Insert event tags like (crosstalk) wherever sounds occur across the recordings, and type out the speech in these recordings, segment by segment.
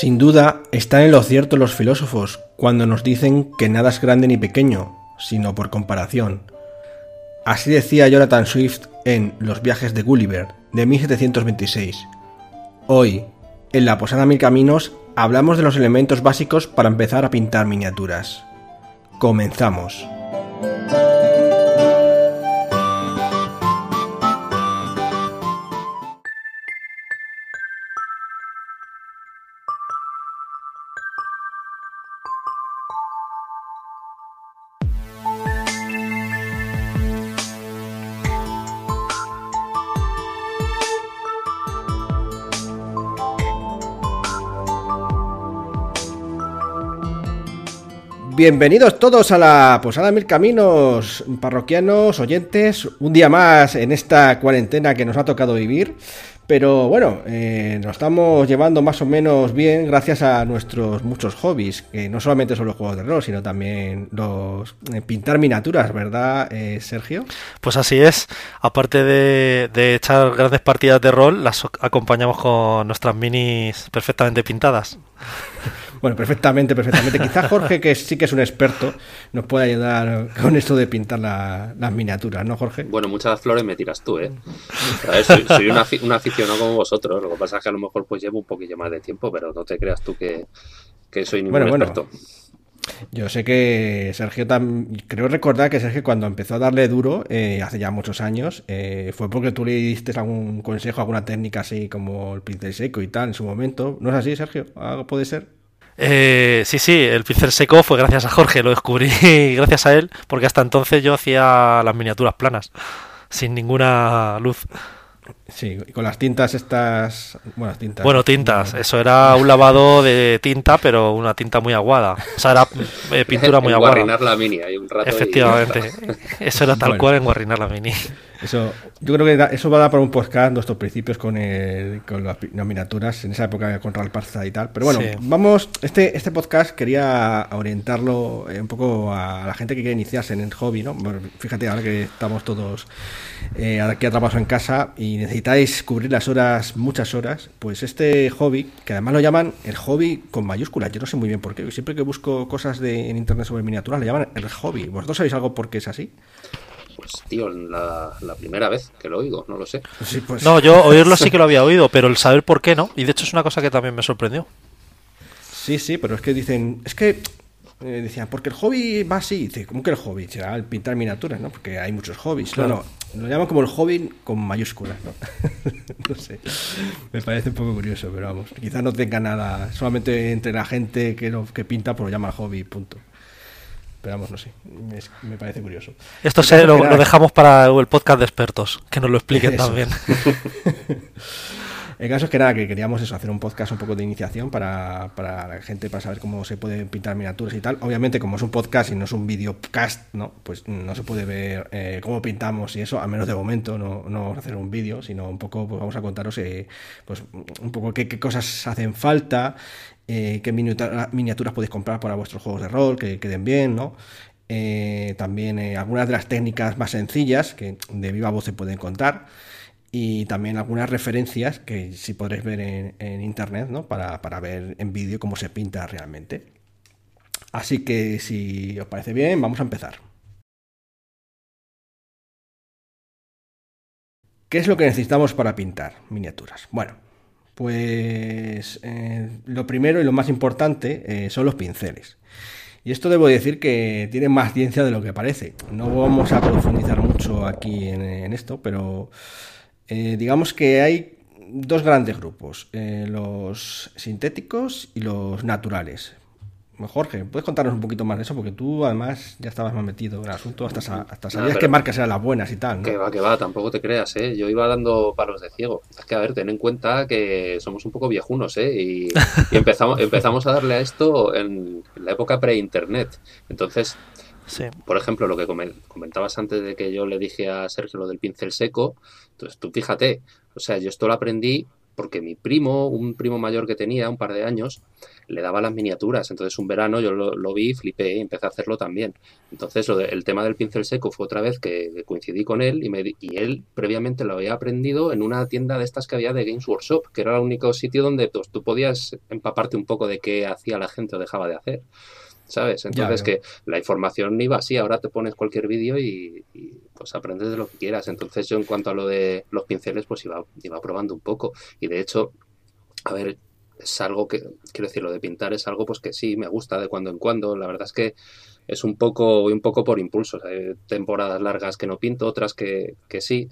Sin duda, están en lo cierto los filósofos cuando nos dicen que nada es grande ni pequeño, sino por comparación. Así decía Jonathan Swift en Los viajes de Gulliver, de 1726. Hoy, en la Posada Mil Caminos, hablamos de los elementos básicos para empezar a pintar miniaturas. Comenzamos. Bienvenidos todos a la Posada Mil Caminos, parroquianos, oyentes, un día más en esta cuarentena que nos ha tocado vivir. Pero bueno, eh, nos estamos llevando más o menos bien gracias a nuestros muchos hobbies, que no solamente son los juegos de rol, sino también los eh, pintar miniaturas, ¿verdad, eh, Sergio? Pues así es. Aparte de, de echar grandes partidas de rol, las acompañamos con nuestras minis perfectamente pintadas. (laughs) Bueno, perfectamente, perfectamente. Quizás Jorge, que sí que es un experto, nos puede ayudar con esto de pintar las miniaturas, ¿no, Jorge? Bueno, muchas flores me tiras tú, ¿eh? soy, soy un, aficionado como vosotros. Lo que pasa es que a lo mejor pues llevo un poquillo más de tiempo, pero no te creas tú que, soy ningún experto. Yo sé que Sergio, creo recordar que Sergio cuando empezó a darle duro, eh, hace ya muchos años, eh, fue porque tú le diste algún consejo, alguna técnica así como el pincel seco y tal en su momento. ¿No es así, Sergio? ¿Algo puede ser? Eh, sí, sí, el pincel seco fue gracias a Jorge, lo descubrí (laughs) gracias a él, porque hasta entonces yo hacía las miniaturas planas, sin ninguna luz. Sí, y con las tintas estas. Bueno, tintas. Bueno, tintas. Eso era un lavado de tinta, pero una tinta muy aguada. O sea, era eh, (laughs) pintura muy aguada. Guarrinar la mini, hay un rato. Efectivamente. (laughs) Eso era tal cual en guarrinar la mini. Eso, yo creo que eso va a dar para un podcast nuestros principios con, con las, miniaturas, en esa época con Real Parza y tal. Pero bueno, vamos, este, este podcast quería orientarlo eh, un poco a la gente que quiere iniciarse en el hobby, ¿no? fíjate, ahora que estamos todos eh, aquí atrapados en casa y necesitáis cubrir las horas, muchas horas, pues este hobby, que además lo llaman el hobby con mayúsculas, yo no sé muy bien por qué, siempre que busco cosas de, en internet sobre miniaturas, le llaman el hobby. ¿Vosotros sabéis algo por qué es así? Pues, tío, la, la primera vez que lo oigo, no lo sé. Pues. No, yo oírlo sí (laughs) que lo había oído, pero el saber por qué no. Y de hecho es una cosa que también me sorprendió. Sí, sí, pero es que dicen, es que eh, decían, porque el hobby va así. Dice, ¿cómo que el hobby? Será el pintar miniaturas, ¿no? Porque hay muchos hobbies. Claro. Lo llaman como el hobby con mayúsculas, ¿no? (laughs) no sé. Me parece un poco curioso, pero vamos. Quizás no tenga nada. Solamente entre la gente que, lo, que pinta, pues lo llama hobby, punto. Pero vamos, no sé, me, parece curioso. Esto lo, dejamos para el podcast de expertos, que nos lo expliquen (laughs) también. (laughs) el caso es que nada, que queríamos eso, hacer un podcast un poco de iniciación para, para la gente, para saber cómo se puede pintar miniaturas y tal. Obviamente, como es un podcast y no es un videocast, ¿no? Pues no se puede ver eh, cómo pintamos y eso, al menos de momento, no, no vamos a hacer un vídeo, sino un poco, pues vamos a contaros eh, pues un poco qué, cosas hacen falta eh, qué miniaturas podéis comprar para vuestros juegos de rol, que queden bien, ¿no? También algunas de las técnicas más sencillas que de viva voz se pueden contar y también algunas referencias que sí podréis ver en, internet ¿no? para, para ver en vídeo cómo se pinta realmente. Así que si os parece bien, vamos a empezar. ¿Qué es lo que necesitamos para pintar miniaturas? Bueno, pues eh, lo primero y lo más importante eh, son los pinceles. Y esto debo decir que tiene más ciencia de lo que parece. No vamos a profundizar mucho aquí en, esto, pero eh, digamos que hay dos grandes grupos, los sintéticos y los naturales. Jorge, ¿puedes contarnos un poquito más de eso? Porque tú además ya estabas más metido en el asunto, hasta, hasta sabías qué marcas eran las buenas y tal. Que va, que va, tampoco te creas, ¿eh? Yo iba dando palos de ciego. Es que, a ver, ten en cuenta que somos un poco viejunos, ¿eh? Y, empezamos, empezamos a darle a esto en la época pre-internet. Entonces, por ejemplo, lo que comentabas antes de que yo le dije a Sergio lo del pincel seco, entonces tú fíjate, o sea, yo esto lo aprendí porque mi primo, un primo mayor que tenía, un par de años, le daba las miniaturas. Entonces un verano yo lo, vi, flipé y empecé a hacerlo también. Entonces el tema del pincel seco fue otra vez que coincidí con él y, me, y él previamente lo había aprendido en una tienda de estas que había de Games Workshop, que era el único sitio donde pues, tú podías empaparte un poco de qué hacía la gente o dejaba de hacer. ¿Sabes? Entonces que la información iba así, ahora te pones cualquier vídeo y, pues aprendes de lo que quieras. Entonces yo en cuanto a lo de los pinceles, pues iba, iba probando un poco. Y de hecho, a ver, es algo que, quiero decir, lo de pintar es algo pues que sí, me gusta de cuando en cuando. La verdad es que es un poco, un poco por impulsos. Hay temporadas largas que no pinto, otras que, que sí.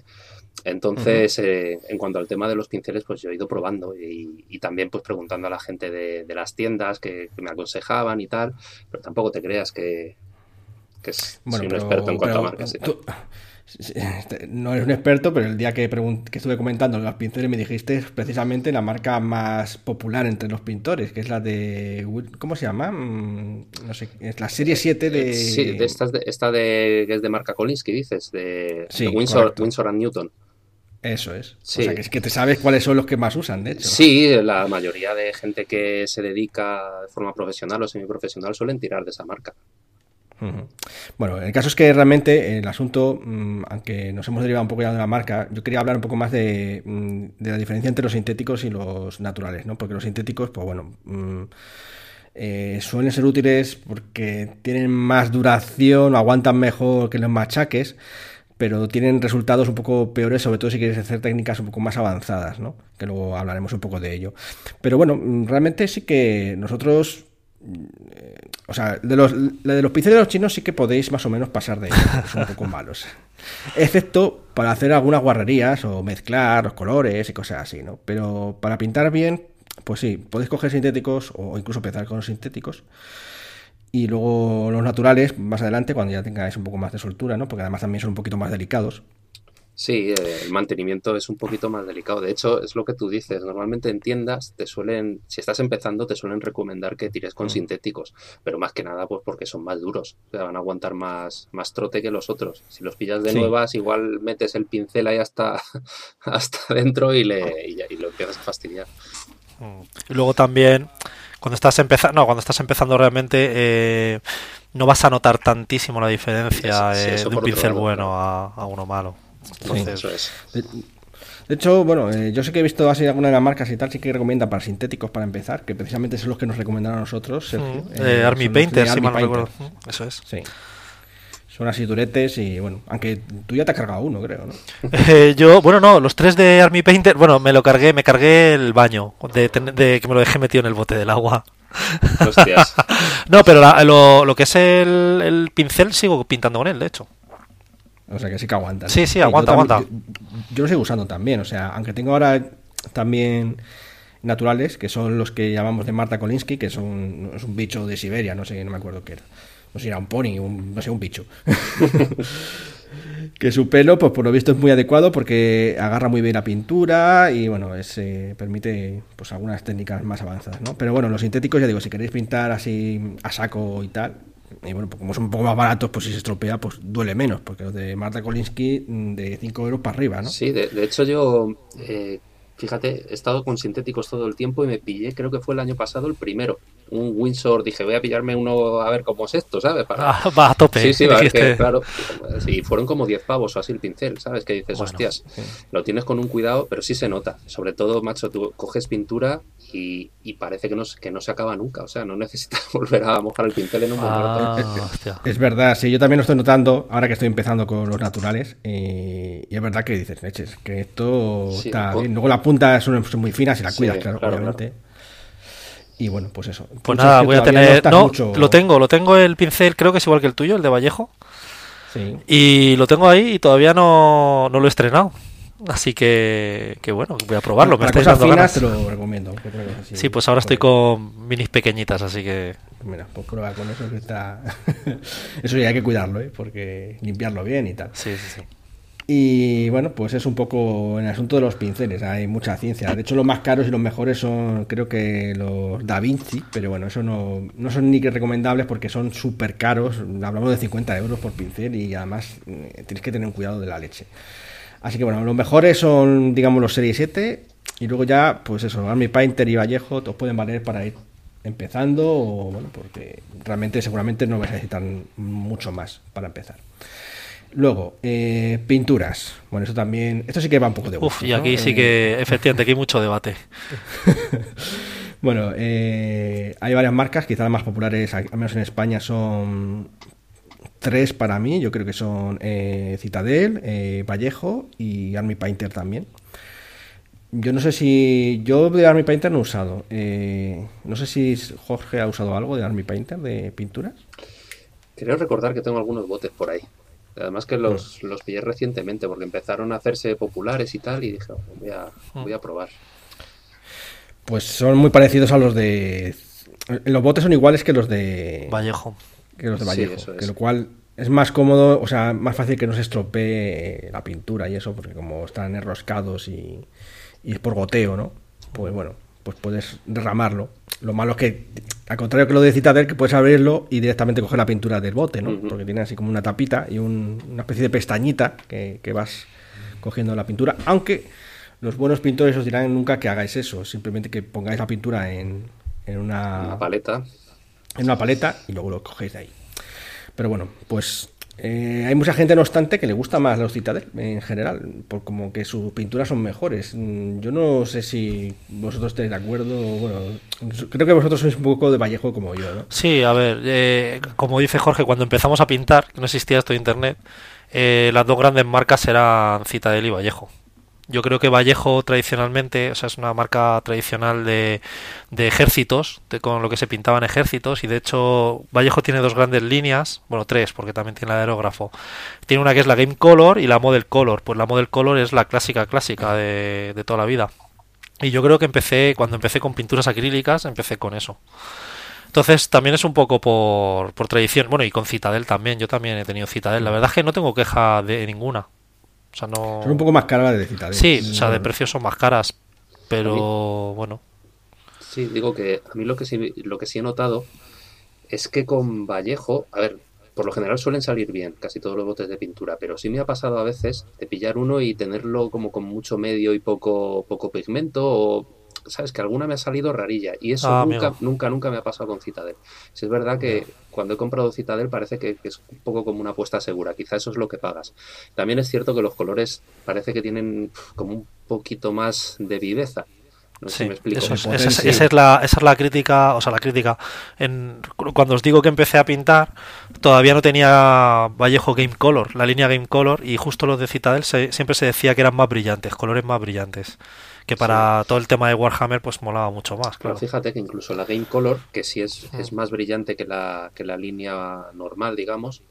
Entonces, eh, en cuanto al tema de los pinceles, pues yo he ido probando y, también pues preguntando a la gente de, las tiendas que, me aconsejaban y tal, pero tampoco te creas que, que soy un experto en cuanto a marcas. (laughs) Este, no eres un experto, pero el día que, que estuve comentando los pinceles me dijiste precisamente la marca más popular entre los pintores, que es la de... ¿Cómo se llama? Mm, no sé, es la serie 7 de... Sí, de esta, de, esta de, que es de marca Kolinsky, dices, de, Windsor, Windsor and Newton. Eso es. O sea, que es que te sabes cuáles son los que más usan, de hecho. Sí, la mayoría de gente que se dedica de forma profesional o semiprofesional suelen tirar de esa marca. Bueno, el caso es que realmente el asunto, mm, aunque nos hemos derivado un poco ya de la marca, yo quería hablar un poco más de, mm, la diferencia entre los sintéticos y los naturales, ¿no? Porque los sintéticos, pues bueno, mm, eh, suelen ser útiles porque tienen más duración, o aguantan mejor que los machaques, pero tienen resultados un poco peores, sobre todo si quieres hacer técnicas un poco más avanzadas, ¿no? Que luego hablaremos un poco de ello. Pero bueno, realmente sí que nosotros o sea, de los, de los pinceles de los chinos sí que podéis más o menos pasar de ellos, son un poco (laughs) malos. Excepto para hacer algunas guarrerías o mezclar los colores y cosas así, ¿no? Pero para pintar bien, pues sí, podéis coger sintéticos o incluso empezar con los sintéticos. Y luego los naturales más adelante, cuando ya tengáis un poco más de soltura, ¿no? Porque además también son un poquito más delicados. Sí, eh, el mantenimiento es un poquito más delicado. De hecho, es lo que tú dices. Normalmente en tiendas te suelen, si estás empezando, te suelen recomendar que tires con mm. sintéticos, pero más que nada, pues porque son más duros. O sea, van a aguantar más, más trote que los otros. Si los pillas de nuevas, igual metes el pincel ahí hasta, (laughs) hasta dentro y, le, y, lo empiezas a fastidiar. Mm. Y luego también, cuando estás empezando, no, cuando estás empezando realmente, eh, no vas a notar tantísimo la diferencia eh, de un pincel bueno a uno malo. De, hecho, bueno, eh, yo sé que he visto así algunas de las marcas y tal, sí que recomienda para sintéticos para empezar, que precisamente son los que nos recomendaron a nosotros, Sergio. Mm, eh, Army Painter, si mal recuerdo. Eso es. Sí. Son así duretes y bueno, aunque tú ya te has cargado uno, creo, ¿no? (laughs) Eh, yo, bueno, no, los tres de Army Painter, bueno, me lo cargué, me cargué el baño, de, que me lo dejé metido en el bote del agua. (laughs) Hostias. (laughs) no, pero lo, lo, que es el, el pincel sigo pintando con él, de hecho. O sea que sí que aguanta. Sí, sí, aguanta, aguanta. Yo, lo sigo usando también. O sea, aunque tengo ahora también naturales, que son los que llamamos de Marta Kolinsky, que son, es un bicho de Siberia, no sé, no me acuerdo qué era. No sé, era un pony, un, no sé, un bicho. (laughs) que su pelo, pues por lo visto es muy adecuado porque agarra muy bien la pintura y bueno, se permite pues algunas técnicas más avanzadas, ¿no? Pero bueno, los sintéticos, ya digo, si queréis pintar así a saco y tal, y bueno, pues como son un poco más baratos, pues si se estropea, pues duele menos, porque los de Marta Kolinsky mm, de 5 euros para arriba, ¿no? Sí, de, hecho yo, eh, fíjate, he estado con sintéticos todo el tiempo y me pillé, creo que fue el año pasado el primero, un Windsor, dije, voy a pillarme uno a ver cómo es esto, ¿sabes? Para... Ah, va a tope. Sí, sí, (laughs) va, que, claro. Sí, fueron como 10 pavos o así el pincel, ¿sabes? Que dices, hostias, lo tienes con un cuidado, pero sí se nota. Sobre todo, macho, tú coges pintura y, parece que no, que no se acaba nunca. O sea, no necesitas (laughs) volver a mojar el pincel en un momento. Ah, es verdad, sí, yo también lo estoy notando ahora que estoy empezando con los naturales. Y, es verdad que dices, leches, que esto está bien. Luego la punta son, muy finas y la cuidas, claro, obviamente. Y bueno, pues eso. Pues nada, voy a tener. No, lo tengo, lo tengo el pincel, creo que es igual que el tuyo, el de Vallejo. Sí. Y lo tengo ahí y todavía no, no lo he estrenado. Así que, que bueno, voy a probarlo. Me estáis dando ganas. te lo recomiendo. sí, pues ahora estoy con minis pequeñitas, así que. Mira, pues prueba con eso que está. (laughs) eso ya hay que cuidarlo, ¿eh? porque limpiarlo bien y tal. Sí, sí, sí. Y bueno, pues es un poco en el asunto de los pinceles, hay mucha ciencia. De hecho, los más caros y los mejores son, creo que los Da Vinci, pero bueno, eso no, no son ni que recomendables porque son súper caros. Hablamos de 50 euros por pincel y además eh, tienes que tener un cuidado de la leche. Así que bueno, los mejores son, digamos, los Serie 7 Y luego ya, pues eso, Army Painter y Vallejo te pueden valer para ir empezando o bueno, porque realmente seguramente no vais a necesitar mucho más para empezar. Luego, eh, pinturas. Bueno, eso también. Esto sí que va un poco de gusto. Uf, y aquí sí que, eh, efectivamente, aquí hay mucho debate. (laughs) bueno, eh, hay varias marcas, quizás las más populares, al menos en España, son tres para mí. Yo creo que son Citadel, Vallejo y Army Painter también. Yo no sé si. Yo de Army Painter no he usado. no sé si Jorge ha usado algo de Army Painter, de pinturas. Creo recordar que tengo algunos botes por ahí. Además que los, los pillé recientemente porque empezaron a hacerse populares y tal y dije, voy a, hmm. voy a probar. Pues son muy parecidos a los de... Los botes son iguales que los de... Vallejo. Que los de Vallejo. que lo cual es más cómodo, o sea, más fácil que no se estropee la pintura y eso, porque como están enroscados y, y es por goteo, ¿no? Pues bueno, pues puedes derramarlo. Lo malo es que, al contrario que lo de Citadel, que puedes abrirlo y directamente coger la pintura del bote, ¿no? Porque tiene así como una tapita y una especie de pestañita que, vas cogiendo la pintura. Aunque los buenos pintores os dirán nunca que hagáis eso, simplemente que pongáis la pintura en, en una, una paleta. En una paleta y luego lo cogéis de ahí. Pero bueno, pues eh, hay mucha gente, no obstante, que le gusta más los Citadel en general, por como que sus pinturas son mejores. Mm, yo no sé si vosotros estáis de acuerdo. Bueno, creo que vosotros sois un poco de Vallejo como yo, ¿no? Sí, a ver, eh, como dice Jorge, cuando empezamos a pintar, no existía esto de internet, eh, las dos grandes marcas eran Citadel y Vallejo. Yo creo que Vallejo tradicionalmente, o sea, es una marca tradicional de, de ejércitos, de, con lo que se pintaban ejércitos, y de hecho Vallejo tiene dos grandes líneas, bueno, tres, porque también tiene el aerógrafo. Tiene una que es la Game Color y la Model Color. Pues la Model Color es la clásica clásica de, de toda la vida. Y yo creo que empecé, cuando empecé con pinturas acrílicas, empecé con eso. Entonces también es un poco por, por tradición. Bueno, y con Citadel también. Yo también he tenido Citadel. La verdad es que no tengo queja de ninguna. Son un poco más caras de Citadel. Sí, o sea, de precios son más caras, pero bueno. Sí, digo que a mí lo que sí, lo que sí he notado es que con Vallejo, a ver, por lo general suelen salir bien casi todos los botes de pintura, pero sí me ha pasado a veces de pillar uno y tenerlo como con mucho medio y poco, poco pigmento o sabes que alguna me ha salido rarilla y eso ah, nunca, nunca, nunca me ha pasado con Citadel. Si es verdad que cuando he comprado Citadel parece que, es un poco como una apuesta segura, quizá eso es lo que pagas. También es cierto que los colores parece que tienen como un poquito más de viveza. No sé si me explico. esa, es la, esa es la crítica, o sea, la crítica. En, cuando os digo que empecé a pintar, todavía no tenía Vallejo Game Color, la línea Game Color, y justo los de Citadel siempre se decía que eran más brillantes, colores más brillantes que para todo el tema de Warhammer pues molaba mucho más. Claro. fíjate que incluso la Game Color, que sí es, es más brillante que la, que la línea normal, digamos,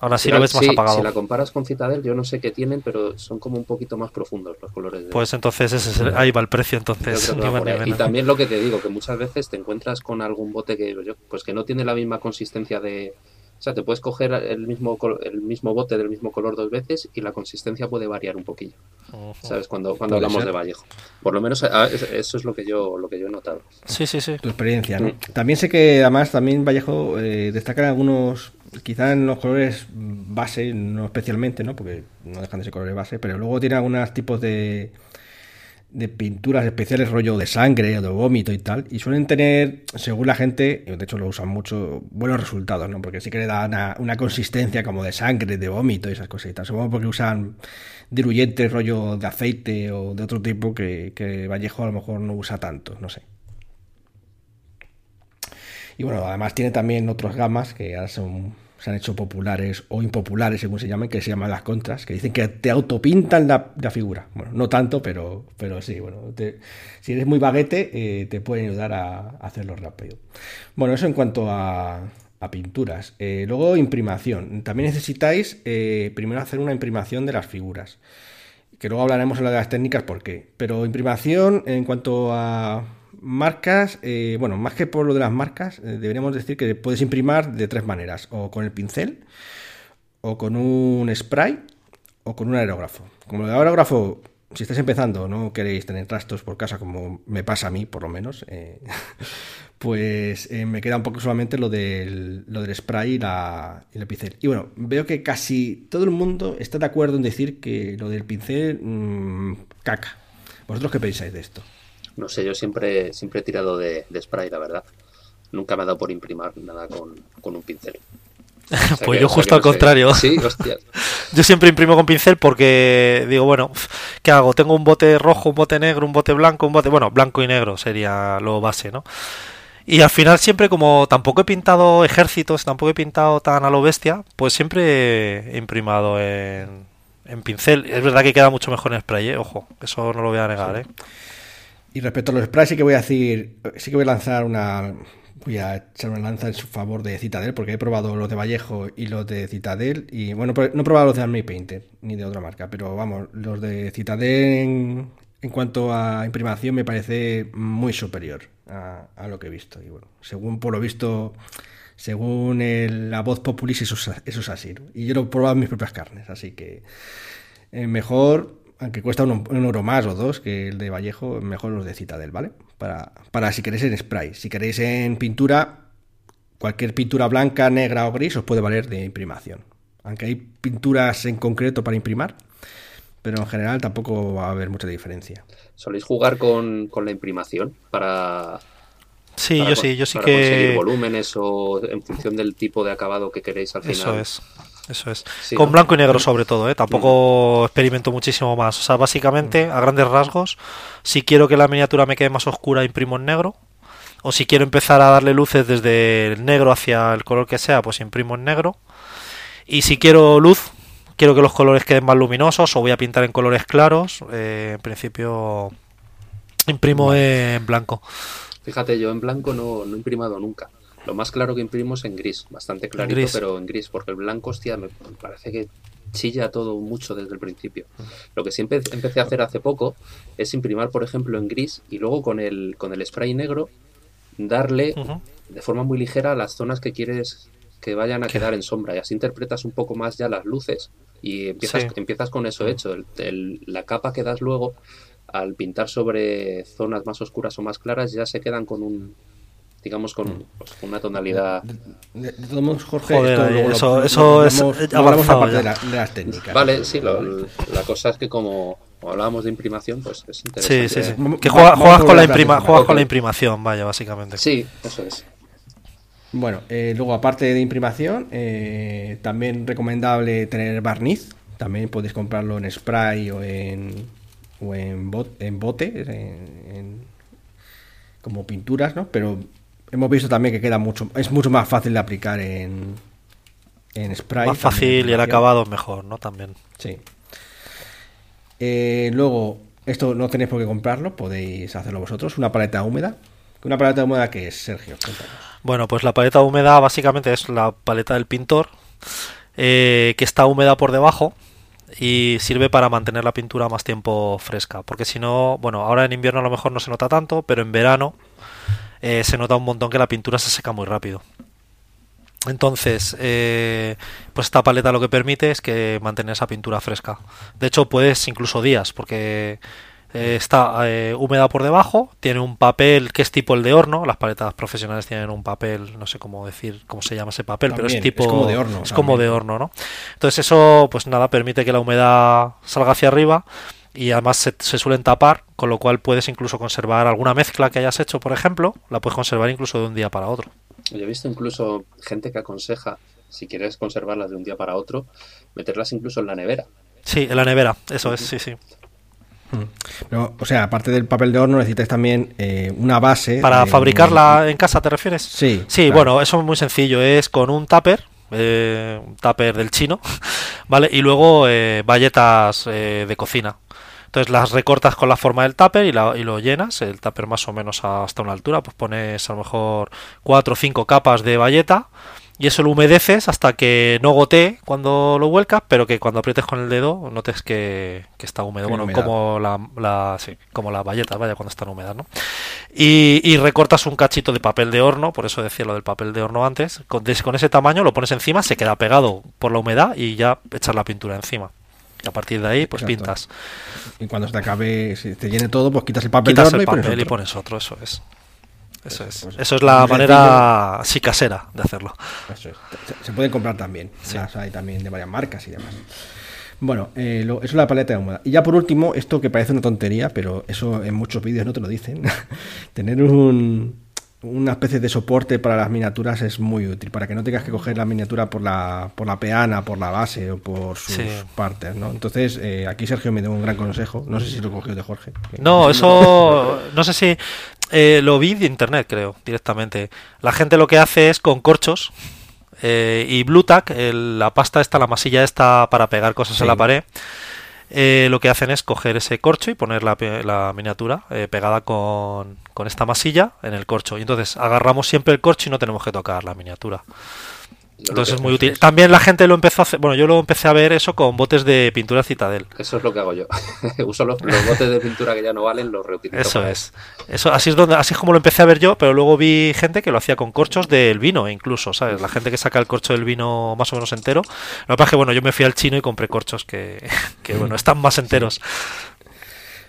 Ahora sí lo ves más apagado. Si la comparas con Citadel, yo no sé qué tienen, pero son como un poquito más profundos los colores. Pues entonces ese ahí va el precio, entonces. y también lo que te digo, que muchas veces te encuentras con algún bote que, pues que no tiene la misma consistencia de, o sea, te puedes coger el mismo, el mismo bote del mismo color dos veces y la consistencia puede variar un poquillo. ¿Sabes? Cuando, cuando hablamos de Vallejo. Por lo menos eso es lo que yo, lo que yo he notado. Sí, sí, sí. Tu experiencia, ¿no? Mm. También sé que además también Vallejo eh, destaca algunos, quizá en los colores base, no especialmente, ¿no? Porque no dejan de ser colores base, pero luego tiene algunos tipos de de pinturas especiales rollo de sangre o de vómito y tal, y suelen tener, según la gente, de hecho lo usan mucho, buenos resultados, ¿no? Porque sí que le da una, consistencia como de sangre, de vómito y esas cositas. Supongo porque usan diluyentes rollo de aceite o de otro tipo que, que Vallejo a lo mejor no usa tanto, no sé. Y bueno, además tiene también otras gamas que ahora son se han hecho populares o impopulares, según se llamen, que se llaman las contras, que dicen que te autopintan la, figura. Bueno, no tanto, pero, pero sí, bueno, si eres muy baguete, eh, te pueden ayudar a, hacerlo rápido. Bueno, eso en cuanto a, pinturas. Eh, luego, imprimación. También necesitáis eh, primero hacer una imprimación de las figuras. Que luego hablaremos de las técnicas por qué. Pero imprimación en cuanto a marcas, eh, bueno, más que por lo de las marcas, eh, deberíamos decir que puedes imprimir de tres maneras, o con el pincel, o con un spray, o con un aerógrafo. Como el aerógrafo, si estáis empezando, no queréis tener trastos por casa, como me pasa a mí, por lo menos, eh, (laughs) pues me queda un poco solamente lo del, lo del spray y, la, el pincel. Y bueno, veo que casi todo el mundo está de acuerdo en decir que lo del pincel, mm, caca ¿Vosotros qué pensáis de esto? No sé, yo siempre, siempre he tirado de, spray, la verdad. Nunca me ha dado por imprimir nada con, un pincel. (laughs) pues yo justo al contrario. Sí, hostias. (laughs) yo siempre imprimo con pincel porque digo, bueno, ¿qué hago? Tengo un bote rojo, un bote negro, un bote blanco, un bote, bueno, blanco y negro sería lo base, ¿no? Y al final siempre como tampoco he pintado ejércitos, tampoco he pintado tan a lo bestia, pues siempre he imprimado en, en pincel. Es verdad que queda mucho mejor en spray, ¿eh? ojo, eso no lo voy a negar. ¿eh? Y respecto a los sprays, sí que voy a decir, sí que voy a lanzar una. Voy a echar una lanza en su favor de Citadel, porque he probado los de Vallejo y los de Citadel. Y bueno, no he probado los de Army Painter, ni de otra marca, pero vamos, los de Citadel en, cuanto a imprimación me parece muy superior a, lo que he visto. Y bueno, según por lo visto, según la voz populis, eso, es así. Y yo lo he probado en mis propias carnes, así que eh, mejor aunque cuesta un, euro más o dos que el de Vallejo, mejor los de Citadel, ¿vale? Para, para si queréis en spray. Si queréis en pintura, cualquier pintura blanca, negra o gris os puede valer de imprimación. Aunque hay pinturas en concreto para imprimar, pero en general tampoco va a haber mucha diferencia. ¿Soléis jugar con, la imprimación para, Sí, yo sí, yo sí para que. conseguir volúmenes o en función del tipo de acabado que queréis al final. Eso es. Eso es. Con blanco y negro sobre todo, ¿eh? Tampoco experimento muchísimo más. O sea, básicamente, a grandes rasgos, si quiero que la miniatura me quede más oscura, imprimo en negro. O si quiero empezar a darle luces desde el negro hacia el color que sea, pues imprimo en negro. Y si quiero luz, quiero que los colores queden más luminosos o voy a pintar en colores claros, eh, en principio imprimo en blanco. Fíjate, yo en blanco no, no he imprimado nunca. Lo más claro que imprimo es en gris, bastante clarito, pero en gris, porque el blanco, hostia, me parece que chilla todo mucho desde el principio. Lo que siempre empecé a hacer hace poco es imprimir, por ejemplo, en gris y luego con el, con el spray negro darle de forma muy ligera a las zonas que quieres que vayan a quedar en sombra y así interpretas un poco más ya las luces y empiezas, empiezas con eso hecho. la capa que das luego al pintar sobre zonas más oscuras o más claras ya se quedan con un, digamos, con, mm. pues, una tonalidad. De, todos modos, Jorge, eso, eso es avanzado de, las técnicas. Vale, sí, la cosa es que como, hablábamos de imprimación, pues es interesante. Sí, sí, sí. Que juegas, con, la imprima, juegas con la imprimación, vaya, básicamente. Sí, eso es. Bueno, eh, luego aparte de imprimación, eh, también recomendable tener barniz. También podéis comprarlo en spray o en, o en, en bote, en, como pinturas, ¿no? Pero hemos visto también que queda mucho, es mucho más fácil de aplicar en, en spray. Más fácil y el acabado es mejor, ¿no? También. Sí. Eh, luego, esto no tenéis por qué comprarlo, podéis hacerlo vosotros. Una paleta húmeda. ¿Una paleta húmeda qué es, Sergio? Bueno, pues la paleta húmeda básicamente es la paleta del pintor eh, que está húmeda por debajo y sirve para mantener la pintura más tiempo fresca. Porque si no, bueno, ahora en invierno a lo mejor no se nota tanto, pero en verano eh, se nota un montón que la pintura se seca muy rápido. Entonces, eh, pues esta paleta lo que permite es que mantener esa pintura fresca. De hecho, puedes incluso días, porque eh, está húmeda por debajo, tiene un papel que es tipo el de horno. Las paletas profesionales tienen un papel, no sé cómo decir, cómo se llama ese papel, pero es tipo. como de horno. Es como de horno, ¿no? Entonces, eso, pues nada, permite que la humedad salga hacia arriba y además se, suelen tapar, con lo cual puedes incluso conservar alguna mezcla que hayas hecho, por ejemplo, la puedes conservar incluso de un día para otro. Yo he visto incluso gente que aconseja, si quieres conservarlas de un día para otro, meterlas incluso en la nevera. Sí, en la nevera, eso es, sí, sí. Mm. o sea, aparte del papel de horno, necesitas también eh, una base. ¿Para fabricarla en casa te refieres? Sí. Sí, bueno, eso es muy sencillo. Es con un tupper, eh, un tupper del chino, (laughs) ¿vale? Y luego eh, bayetas de cocina. Entonces las recortas con la forma del tupper y, lo llenas, el tupper más o menos hasta una altura, pues pones a lo mejor cuatro o cinco capas de bayeta y eso lo humedeces hasta que no gotee cuando lo vuelcas, pero que cuando aprietes con el dedo notes que, está húmedo. bueno, como la, sí, como la bayeta, vaya, cuando están húmedas, ¿no? Y, recortas un cachito de papel de horno, por eso decía lo del papel de horno antes, con, con ese tamaño lo pones encima, se queda pegado por la humedad y ya echas la pintura encima a partir de ahí, pues pintas. Y cuando se te acabe, si te llene todo, pues quitas el papel, quitas el papel y, pones otro, eso es. Eso es. Pues eso es la manera así casera de hacerlo. Eso es. Se, pueden comprar también. Sí. hay también de varias marcas y demás. Bueno, eh, eso es la paleta de húmeda. Y ya por último, esto que parece una tontería, pero eso en muchos vídeos no te lo dicen. (laughs) Tener un, una especie de soporte para las miniaturas es muy útil, para que no tengas que coger la miniatura por la, por la peana, por la base o por sus partes, ¿no? Entonces, eh, aquí Sergio me dio un gran consejo, no sé si lo cogió de Jorge. No, eso, no sé si, eh, lo vi de internet, creo, directamente. La gente lo que hace es con corchos eh, y Blue Tack, la pasta esta, la masilla esta para pegar cosas en la pared, eh, lo que hacen es coger ese corcho y poner la, la miniatura eh, pegada con, con, esta masilla en el corcho. Y entonces agarramos siempre el corcho y no tenemos que tocar la miniatura. Entonces es muy útil. También la gente lo empezó a hacer, bueno, yo lo empecé a ver eso con botes de pintura Citadel. Eso es lo que hago yo. (laughs) Uso los, botes de pintura que ya no valen, los reutilizo. Eso es. Eso así es donde así es como lo empecé a ver yo, pero luego vi gente que lo hacía con corchos del vino incluso, ¿sabes? La gente que saca el corcho del vino más o menos entero. Lo que pasa es que bueno, yo me fui al chino y compré corchos que, (laughs) que bueno, están más enteros.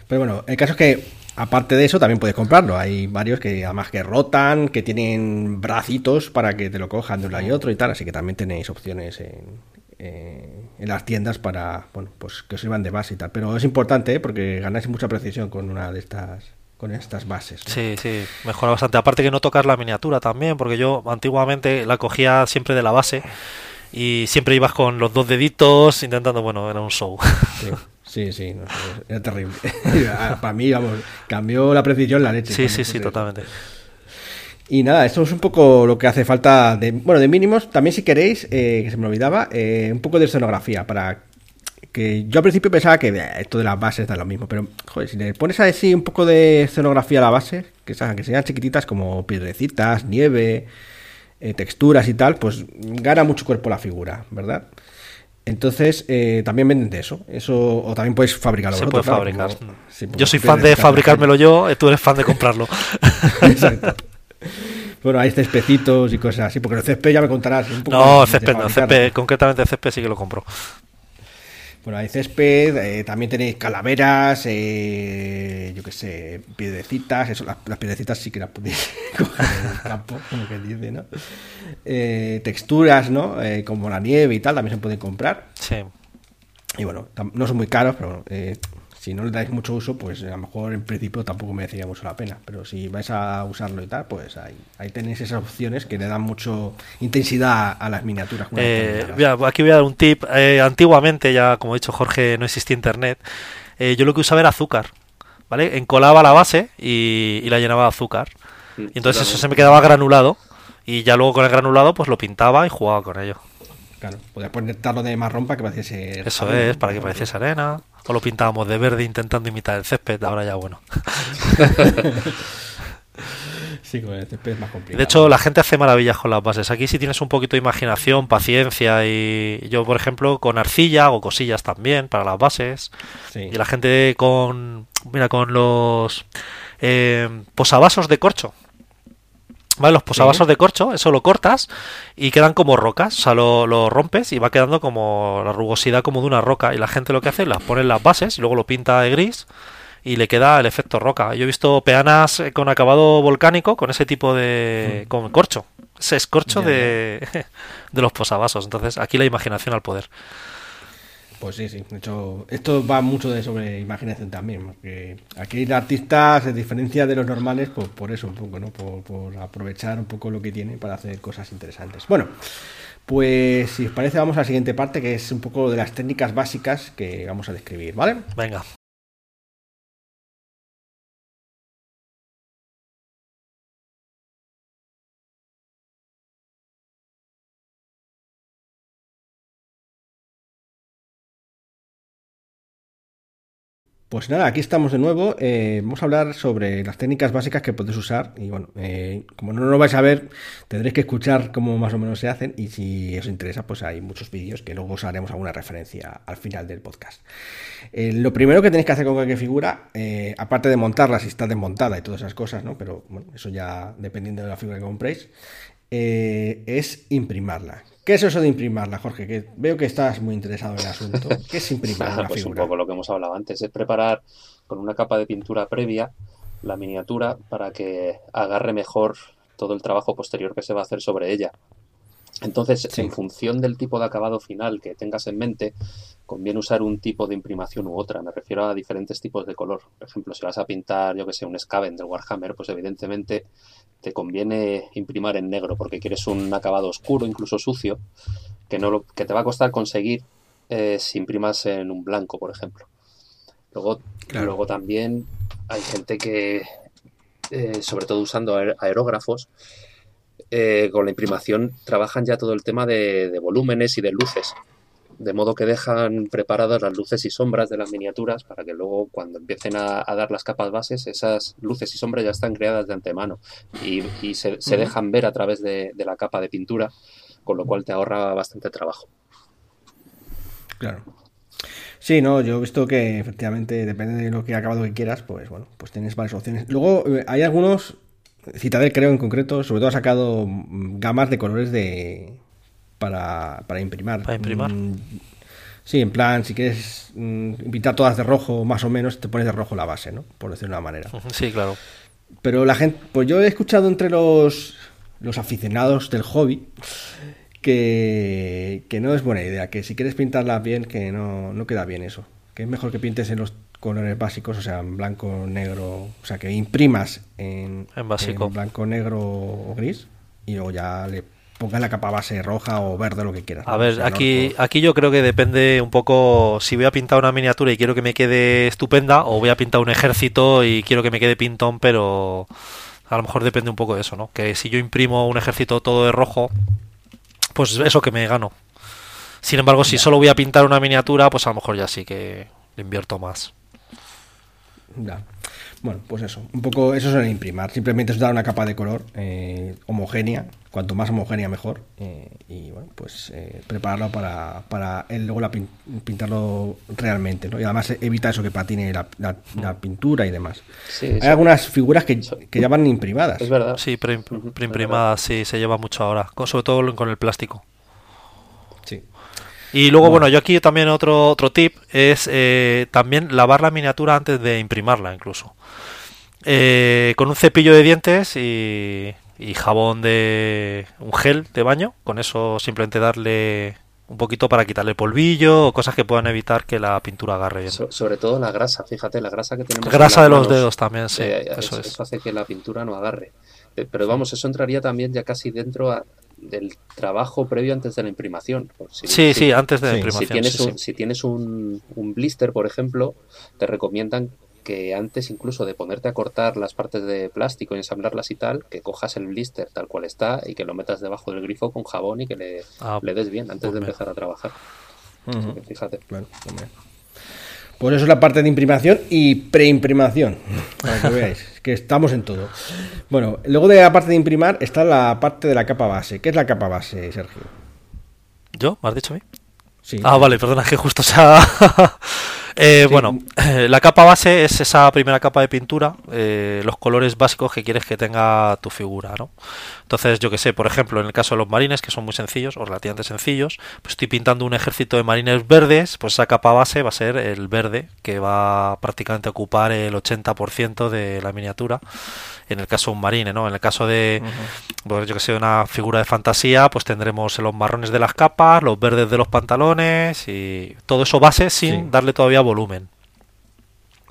Pero bueno, el caso es que Aparte de eso, también puedes comprarlo. Hay varios que además que rotan, que tienen bracitos para que te lo cojan de un lado y otro y tal. Así que también tenéis opciones en, en las tiendas para bueno, pues que os sirvan de base y tal. Pero es importante ¿eh? porque ganáis mucha precisión con una de estas con estas bases. Sí, sí, mejora bastante. Aparte que no tocas la miniatura también, porque yo antiguamente la cogía siempre de la base y siempre ibas con los dos deditos intentando, bueno, era un show. Sí, (laughs) sí, era terrible. (laughs) Para mí, vamos, cambió la precisión la leche. Sí, sí, sí, totalmente. Y nada, esto es un poco lo que hace falta de, bueno, de mínimos. También si queréis, eh, que se me olvidaba, eh, un poco de escenografía para que yo al principio pensaba que esto de las bases da lo mismo, pero joder, si le pones así un poco de escenografía a la base, que, que sean chiquititas como piedrecitas, nieve, eh, texturas y tal, pues gana mucho cuerpo la figura, ¿verdad? Entonces, eh, también venden de eso. eso o también puedes fabricarlo. Se puede fabricar. yo soy fan de fabricármelo yo, eh, tú eres fan de comprarlo. (laughs) Exacto. Bueno, hay cespecitos y cosas así, porque el césped ya me contarás. Un poco no, césped, no, césped, concretamente el césped sí que lo compro. Bueno, hay césped, eh, también tenéis calaveras, eh, yo qué sé, piedrecitas, eso, las, piedrecitas sí que las podéis (laughs) coger en el campo, como que dice, ¿no? Eh, texturas, ¿no? como la nieve y tal, también se pueden comprar. Sí. Y bueno, no son muy caros, pero si no le dais mucho uso, pues a lo mejor en principio tampoco merecería mucho la pena. Pero si vais a usarlo y tal, pues ahí, ahí tenéis esas opciones que le dan mucho intensidad a las miniaturas. Eh, aquí voy a dar un tip. Eh, antiguamente, ya como ha dicho Jorge, no existía internet. Eh, yo lo que usaba era azúcar. ¿Vale? Encolaba la base y, la llenaba de azúcar. Mm, y entonces eso se me quedaba granulado. Y ya luego con el granulado, pues lo pintaba y jugaba con ello. Claro, podías ponerlo de marrón para que pareciese. Eso es, para que pareciese arena lo pintábamos de verde intentando imitar el césped, ahora ya bueno. (laughs) Sí, con el césped es más complicado. De hecho, la gente hace maravillas con las bases. Aquí si tienes un poquito de imaginación, paciencia y yo, por ejemplo, con arcilla hago cosillas también para las bases. Y la gente con, mira, con los eh, posavasos de corcho. ¿Vale? Los posavasos de corcho, eso lo cortas y quedan como rocas. O sea, lo, rompes y va quedando como la rugosidad como de una roca. Y la gente lo que hace es las pone en las bases y luego lo pinta de gris y le queda el efecto roca. Yo he visto peanas con acabado volcánico con ese tipo de. Mm. con corcho. Ese es corcho de, (laughs) de los posavasos. Entonces, aquí la imaginación al poder. Pues sí, sí. De hecho, esto va mucho de sobre imaginación también. Porque aquí el artista se diferencia de los normales pues, por eso un poco, ¿no? Por, aprovechar un poco lo que tiene para hacer cosas interesantes. Bueno, pues si os parece, vamos a la siguiente parte que es un poco de las técnicas básicas que vamos a describir, ¿vale? Venga. Pues nada, aquí estamos de nuevo. Eh, vamos a hablar sobre las técnicas básicas que podéis usar. Y bueno, eh, como no lo vais a ver, tendréis que escuchar cómo más o menos se hacen. Y si os interesa, pues hay muchos vídeos que luego os haremos alguna referencia al final del podcast. Eh, lo primero que tenéis que hacer con cualquier figura, aparte de montarla si está desmontada y todas esas cosas, ¿no? Pero bueno, eso ya dependiendo de la figura que compréis, es imprimarla. ¿Qué es eso de imprimarla, Jorge? Que veo que estás muy interesado en el asunto. (laughs) ¿Qué es imprimir la pues un poco lo que hemos hablado antes, es preparar con una capa de pintura previa la miniatura para que agarre mejor todo el trabajo posterior que se va a hacer sobre ella. Entonces, en función del tipo de acabado final que tengas en mente, conviene usar un tipo de imprimación u otra. Me refiero a diferentes tipos de color. Por ejemplo, si vas a pintar, yo que sé, un Skaven del Warhammer, pues evidentemente te conviene imprimar en negro porque quieres un acabado oscuro, incluso sucio, que, no que te va a costar conseguir eh, si imprimas en un blanco, por ejemplo. Luego, luego también hay gente que, eh, sobre todo usando aerógrafos, eh, con la imprimación trabajan ya todo el tema de, volúmenes y de luces. De modo que dejan preparadas las luces y sombras de las miniaturas para que luego cuando empiecen a, dar las capas bases, esas luces y sombras ya están creadas de antemano y, se, dejan ver a través de, la capa de pintura, con lo cual te ahorra bastante trabajo. Claro. Sí, no, yo he visto que efectivamente depende de lo que acabado que quieras, pues bueno, pues tienes varias opciones. Luego eh, hay algunos Citadel creo en concreto, sobre todo ha sacado mm, gamas de colores de para, para imprimar. Para imprimar. Mm, sí, en plan, si quieres mm, pintar todas de rojo, más o menos, te pones de rojo la base, ¿no? Por decirlo de una manera. (laughs) Sí, claro. Pero la gente, pues yo he escuchado entre los, los aficionados del hobby que, que no es buena idea, que si quieres pintarla bien, que no, no queda bien eso. Que es mejor que pintes en los colores básicos, o sea, en blanco, negro, o sea, que imprimas en, en, básico. blanco, negro o gris y luego ya le pongas la capa base roja o verde, lo que quieras. A ver, aquí, aquí yo creo que depende un poco si voy a pintar una miniatura y quiero que me quede estupenda o voy a pintar un ejército y quiero que me quede pintón, pero a lo mejor depende un poco de eso, ¿no? Que si yo imprimo un ejército todo de rojo, pues eso que me gano. Sin embargo, si solo voy a pintar una miniatura, pues a lo mejor ya sí que le invierto más. Bueno, pues eso, un poco eso es el imprimar, simplemente es dar una capa de color eh, homogénea, cuanto más homogénea mejor, eh, y bueno, pues eh, prepararlo para, para luego pintarlo realmente, ¿no? Y además evita eso que patine la, pintura y demás. Hay algunas figuras que, que, ya van imprimadas. Es verdad. Sí, preimprimadas, sí, se lleva mucho ahora, sobre todo con el plástico. Y luego, bueno, yo aquí también otro, otro tip es eh, también lavar la miniatura antes de imprimarla incluso. Eh, con un cepillo de dientes y, jabón de un gel de baño, con eso simplemente darle un poquito para quitarle polvillo o cosas que puedan evitar que la pintura agarre bien. sobre todo la grasa, fíjate, la grasa que tenemos. Grasa de los dedos también, sí. Eh, eso, eso, hace que la pintura no agarre. Pero vamos, eso entraría también ya casi dentro a, del trabajo previo antes de la imprimación. sí, sí, antes de la imprimación. Si tienes, un, si tienes un, blister, por ejemplo, te recomiendan que antes incluso de ponerte a cortar las partes de plástico y ensamblarlas y tal, que cojas el blister tal cual está y que lo metas debajo del grifo con jabón y que le, ah, le des bien antes de pues empezar a trabajar. fíjate. Pues eso es la parte de imprimación y preimprimación, (laughs) para que veáis, que estamos en todo. Bueno, luego de la parte de imprimar está la parte de la capa base. ¿Qué es la capa base, Sergio? ¿Yo? ¿Me has dicho a mí? Sí. Ah, vale, perdona, que justo se ha... (laughs) Eh, bueno, la capa base es esa primera capa de pintura, eh, los colores básicos que quieres que tenga tu figura, ¿no? Entonces, yo que sé, por ejemplo, en el caso de los marines, que son muy sencillos o relativamente sencillos, pues estoy pintando un ejército de marines verdes, pues esa capa base va a ser el verde, que va prácticamente a ocupar el 80% de la miniatura en el caso de un marine, ¿no? En el caso de, pues yo que sé, una figura de fantasía, pues tendremos los marrones de las capas, los verdes de los pantalones y todo eso base sin darle todavía volumen.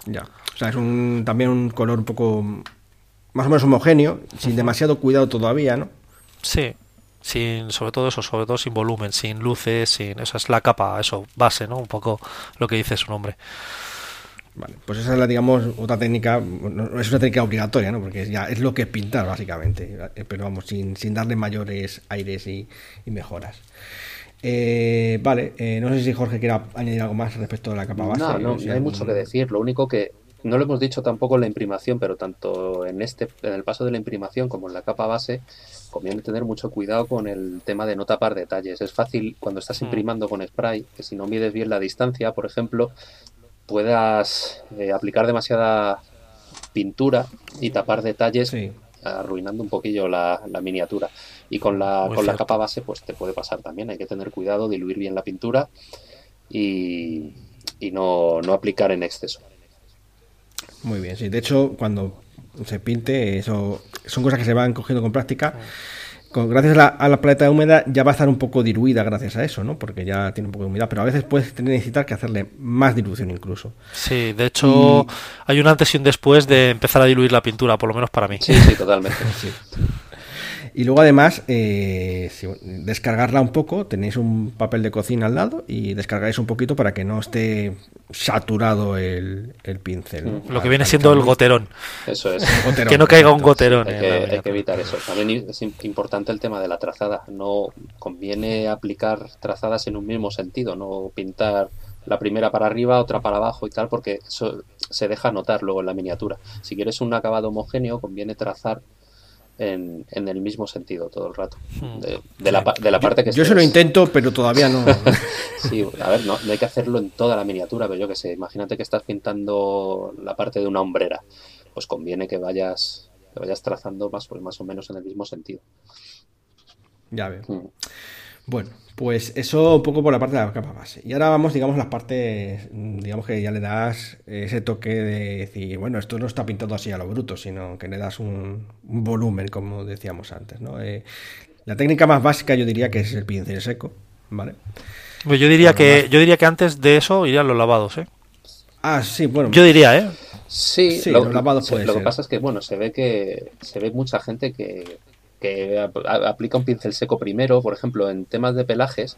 Ya. O sea, es un, también un color un poco más o menos homogéneo, sin demasiado cuidado todavía, ¿no? Sí. Sin, sobre todo eso, sobre todo sin volumen, sin luces, sin, esa es la capa, eso, base, ¿no? Un poco lo que dice su nombre. Vale, pues esa es la, digamos, otra técnica, no es una técnica obligatoria, ¿no? Porque ya es lo que es pintar, básicamente, eh, pero vamos, sin, sin darle mayores aires y, mejoras. Eh, vale, eh, no sé si Jorge quiera añadir algo más respecto a la capa base. No, no, no hay mucho que decir. Lo único que no lo hemos dicho tampoco en la imprimación, pero tanto en este, en el paso de la imprimación como en la capa base, conviene tener mucho cuidado con el tema de no tapar detalles. Es fácil cuando estás mm. imprimando con spray, que si no mides bien la distancia, por ejemplo, puedas eh, aplicar demasiada pintura y tapar detalles arruinando un poquillo la, miniatura. Y con la, con la capa base pues te puede pasar también. Hay que tener cuidado, diluir bien la pintura y, y no, no aplicar en exceso. Muy bien, sí. De hecho, cuando se pinte, eso son cosas que se van cogiendo con práctica gracias a la, paleta húmeda ya va a estar un poco diluida gracias a eso, ¿no? Porque ya tiene un poco de humedad, pero a veces puedes necesitar que hacerle más dilución incluso. Sí, de hecho hay un antes y un después de empezar a diluir la pintura, por lo menos para mí. Sí, sí, totalmente. (laughs) sí. Y luego además, eh, descargarla un poco, tenéis un papel de cocina al lado y descargáis un poquito para que no esté saturado el, pincel. Mm. Lo que viene siendo el goterón. Eso es. (laughs) que no caiga un goterón. Hay que, evitar eso. También es importante el tema de la trazada. No conviene aplicar trazadas en un mismo sentido, no pintar la primera para arriba, otra para abajo y tal, porque eso se deja notar luego en la miniatura. Si quieres un acabado homogéneo, conviene trazar en, el mismo sentido todo el rato. Hmm. De, la, de la, parte que Yo se lo intento, pero todavía no. (laughs) sí, a ver, no, hay que hacerlo en toda la miniatura, pero yo que sé, imagínate que estás pintando la parte de una hombrera. Pues conviene que vayas, que vayas trazando más, pues más o menos en el mismo sentido. Ya veo. Hmm. Bueno, pues eso un poco por la parte de la capa base. Y ahora vamos, digamos, las partes, digamos que ya le das ese toque de decir, bueno, esto no está pintado así a lo bruto, sino que le das un, volumen, como decíamos antes, ¿no? Eh, la técnica más básica yo diría que es el pincel seco, ¿vale? Pues yo diría que yo diría que antes de eso irían los lavados, ¿eh? Ah, sí, bueno. Yo diría, ¿eh? Sí, los lavados puede Lo que pasa es que, bueno, se ve que se ve mucha gente que que aplica un pincel seco primero, por ejemplo, en temas de pelajes,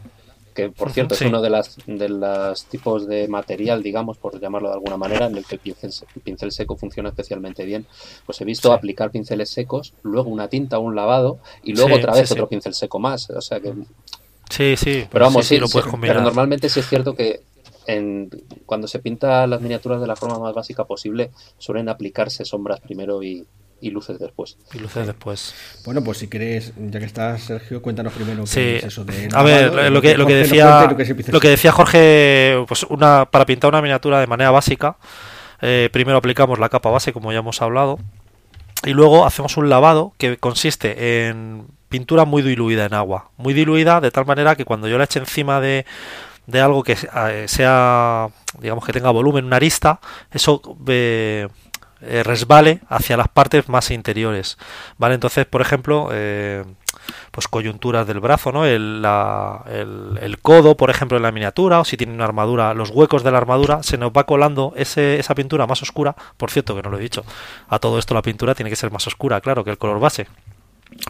que por cierto es uno de las de los tipos de material, digamos, por llamarlo de alguna manera, en el que el pincel, seco funciona especialmente bien. Pues he visto aplicar pinceles secos, luego una tinta, un lavado y luego otra vez otro pincel seco más. O sea que. Sí, sí. Pero vamos, sí, pero normalmente sí es cierto que en, cuando se pinta las miniaturas de la forma más básica posible, suelen aplicarse sombras primero y, y luces después. Y luces después. Bueno, pues si querés, ya que estás, Sergio, cuéntanos primero qué es eso de. A ver, lo que, lo que decía, lo que decía Jorge, pues una para pintar una miniatura de manera básica, eh, primero aplicamos la capa base, como ya hemos hablado, y luego hacemos un lavado que consiste en pintura muy diluida en agua, muy diluida de tal manera que cuando yo la eche encima de, de algo que eh, sea, digamos que tenga volumen, una arista, eso eh, eh, resbale hacia las partes más interiores. ¿Vale? Entonces, por ejemplo, eh, pues coyunturas del brazo, ¿no? El, el, codo, por ejemplo, en la miniatura, o si tiene una armadura, los huecos de la armadura, se nos va colando ese, esa pintura más oscura. Por cierto, que no lo he dicho, a todo esto la pintura tiene que ser más oscura, claro, que el color base.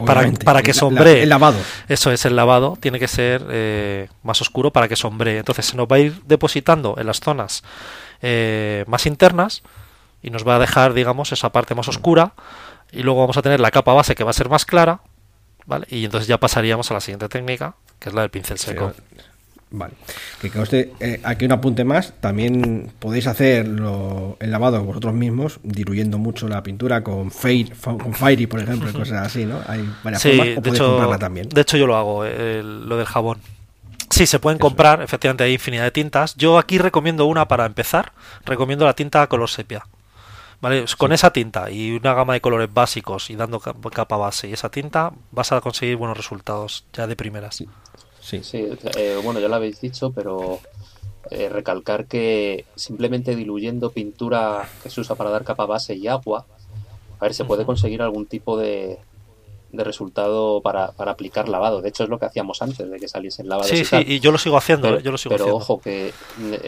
Para, para, que sombre. El, lavado. Eso es, el lavado tiene que ser eh, más oscuro para que sombre. Entonces se nos va a ir depositando en las zonas más internas y nos va a dejar, digamos, esa parte más oscura y luego vamos a tener la capa base que va a ser más clara, ¿vale? Y entonces ya pasaríamos a la siguiente técnica, que es la del pincel seco. Vale. Que usted, eh, aquí un apunte más. También podéis hacer el lavado vosotros mismos, diluyendo mucho la pintura con, Fairy, con Fairy, por ejemplo, y cosas así, ¿no? Hay varias formas. de hecho, también. De hecho, yo lo hago, lo del jabón. Sí, se pueden comprar, efectivamente hay infinidad de tintas. Yo aquí recomiendo una para empezar. Recomiendo la tinta color sepia. ¿Vale? Con esa tinta y una gama de colores básicos y dando capa base y esa tinta vas a conseguir buenos resultados ya de primeras. Sí, sí. Eh, bueno, ya lo habéis dicho, pero eh, recalcar que simplemente diluyendo pintura que se usa para dar capa base y agua, a ver, se puede conseguir algún tipo de, de resultado para, para, aplicar lavado. De hecho, es lo que hacíamos antes de que saliese el lavado. Sí, sí, y yo lo sigo haciendo. Pero, yo lo sigo pero ojo, que eh,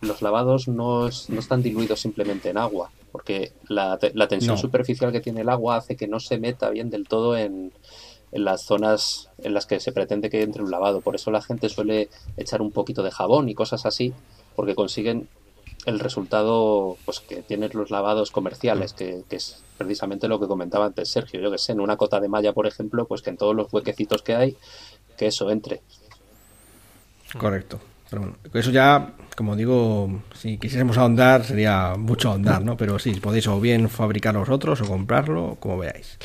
los lavados no, no, están diluidos simplemente en agua, porque la, la tensión superficial que tiene el agua hace que no se meta bien del todo en, en las zonas en las que se pretende que entre un lavado. Por eso la gente suele echar un poquito de jabón y cosas así, porque consiguen el resultado pues que tienen los lavados comerciales, que, es precisamente lo que comentaba antes Sergio. Yo que sé, en una cota de malla, por ejemplo, pues que en todos los huequecitos que hay, que eso entre. Correcto. Pero bueno, eso ya, como digo, si quisiésemos ahondar, sería mucho ahondar, ¿no? Pero sí, podéis o bien fabricar vosotros o comprarlo, como veáis.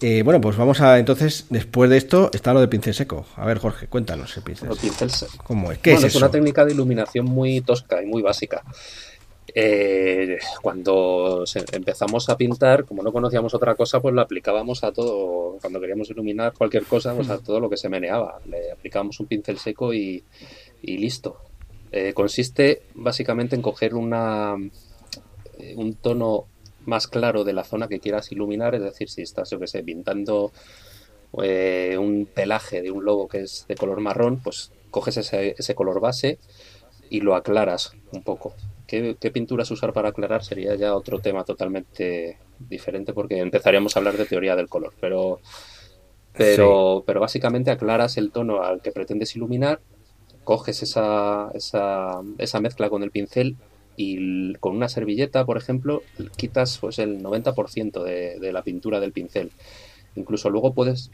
Eh, bueno, pues vamos a entonces, después de esto, está lo de pincel seco. A ver, Jorge, cuéntanos el pincel, seco. ¿Cómo es? ¿Qué es, una técnica de iluminación muy tosca y muy básica. Eh, cuando empezamos a pintar, como no conocíamos otra cosa, pues lo aplicábamos a todo. Cuando queríamos iluminar cualquier cosa, pues a todo lo que se meneaba. Le aplicábamos un pincel seco y, listo. Eh, consiste básicamente en coger una, un tono más claro de la zona que quieras iluminar, es decir, si estás, yo que sé, pintando eh, un pelaje de un lobo que es de color marrón, pues coges ese, ese color base y lo aclaras un poco. ¿Qué, pinturas usar para aclarar? Sería ya otro tema totalmente diferente porque empezaríamos a hablar de teoría del color, pero, pero, pero básicamente aclaras el tono al que pretendes iluminar, coges esa, esa, esa mezcla con el pincel y con una servilleta, por ejemplo, quitas pues el 90% de, de la pintura del pincel. Incluso luego puedes,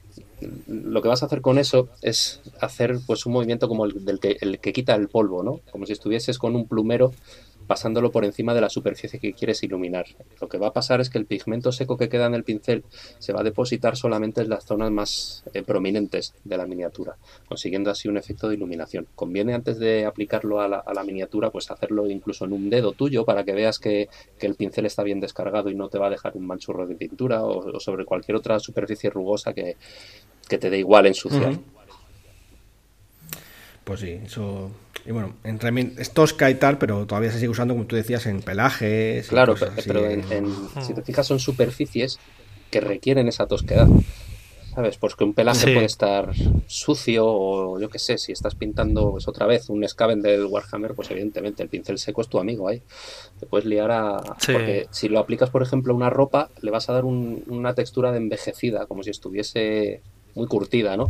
lo que vas a hacer con eso es hacer pues un movimiento como el, del que, el que quita el polvo, ¿no? Como si estuvieses con un plumero pasándolo por encima de la superficie que quieres iluminar. Lo que va a pasar es que el pigmento seco que queda en el pincel se va a depositar solamente en las zonas más eh, prominentes de la miniatura, consiguiendo así un efecto de iluminación. Conviene antes de aplicarlo a la, miniatura, pues hacerlo incluso en un dedo tuyo para que veas que, el pincel está bien descargado y no te va a dejar un manchurro de pintura o, sobre cualquier otra superficie rugosa que, te dé igual ensuciar. Pues sí, eso y bueno, en es tosca y tal, pero todavía se sigue usando, como tú decías, en pelajes. Claro, pero si te fijas, son superficies que requieren esa tosquedad. ¿Sabes? Pues que un pelaje puede estar sucio o yo qué sé, si estás pintando pues, otra vez un Scaven del Warhammer, pues evidentemente el pincel seco es tu amigo ahí. Te puedes liar a... Porque si lo aplicas, por ejemplo, a una ropa, le vas a dar una textura de envejecida, como si estuviese muy curtida, ¿no?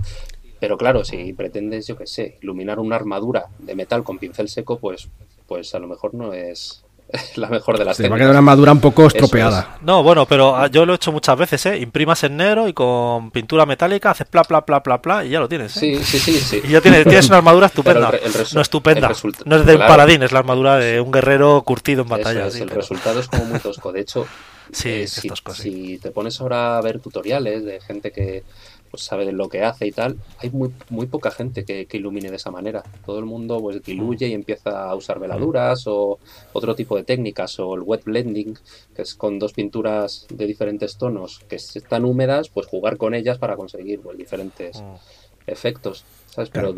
Pero claro, si pretendes, yo qué sé, iluminar una armadura de metal con pincel seco, pues, pues a lo mejor no es (laughs) la mejor de las Te va a quedar una armadura un poco estropeada. No, bueno, pero ah, yo lo he hecho muchas veces, ¿eh? Imprimas en negro y con pintura metálica haces pla, pla, pla, pla, pla y ya lo tienes, ¿eh? Sí, sí, sí, sí. Y ya tienes, tienes una armadura estupenda. no estupenda. No es de un paladín, es la armadura de un guerrero curtido en batalla. el resultado es como muy tosco. De hecho, (laughs) sí, eh, si te pones ahora a ver tutoriales de gente que pues sabe de lo que hace y tal, hay muy, muy poca gente que, ilumine de esa manera. Todo el mundo pues diluye y empieza a usar veladuras o otro tipo de técnicas o el wet blending, que es con dos pinturas de diferentes tonos que están húmedas, pues jugar con ellas para conseguir pues, diferentes mm. efectos, ¿sabes? Pero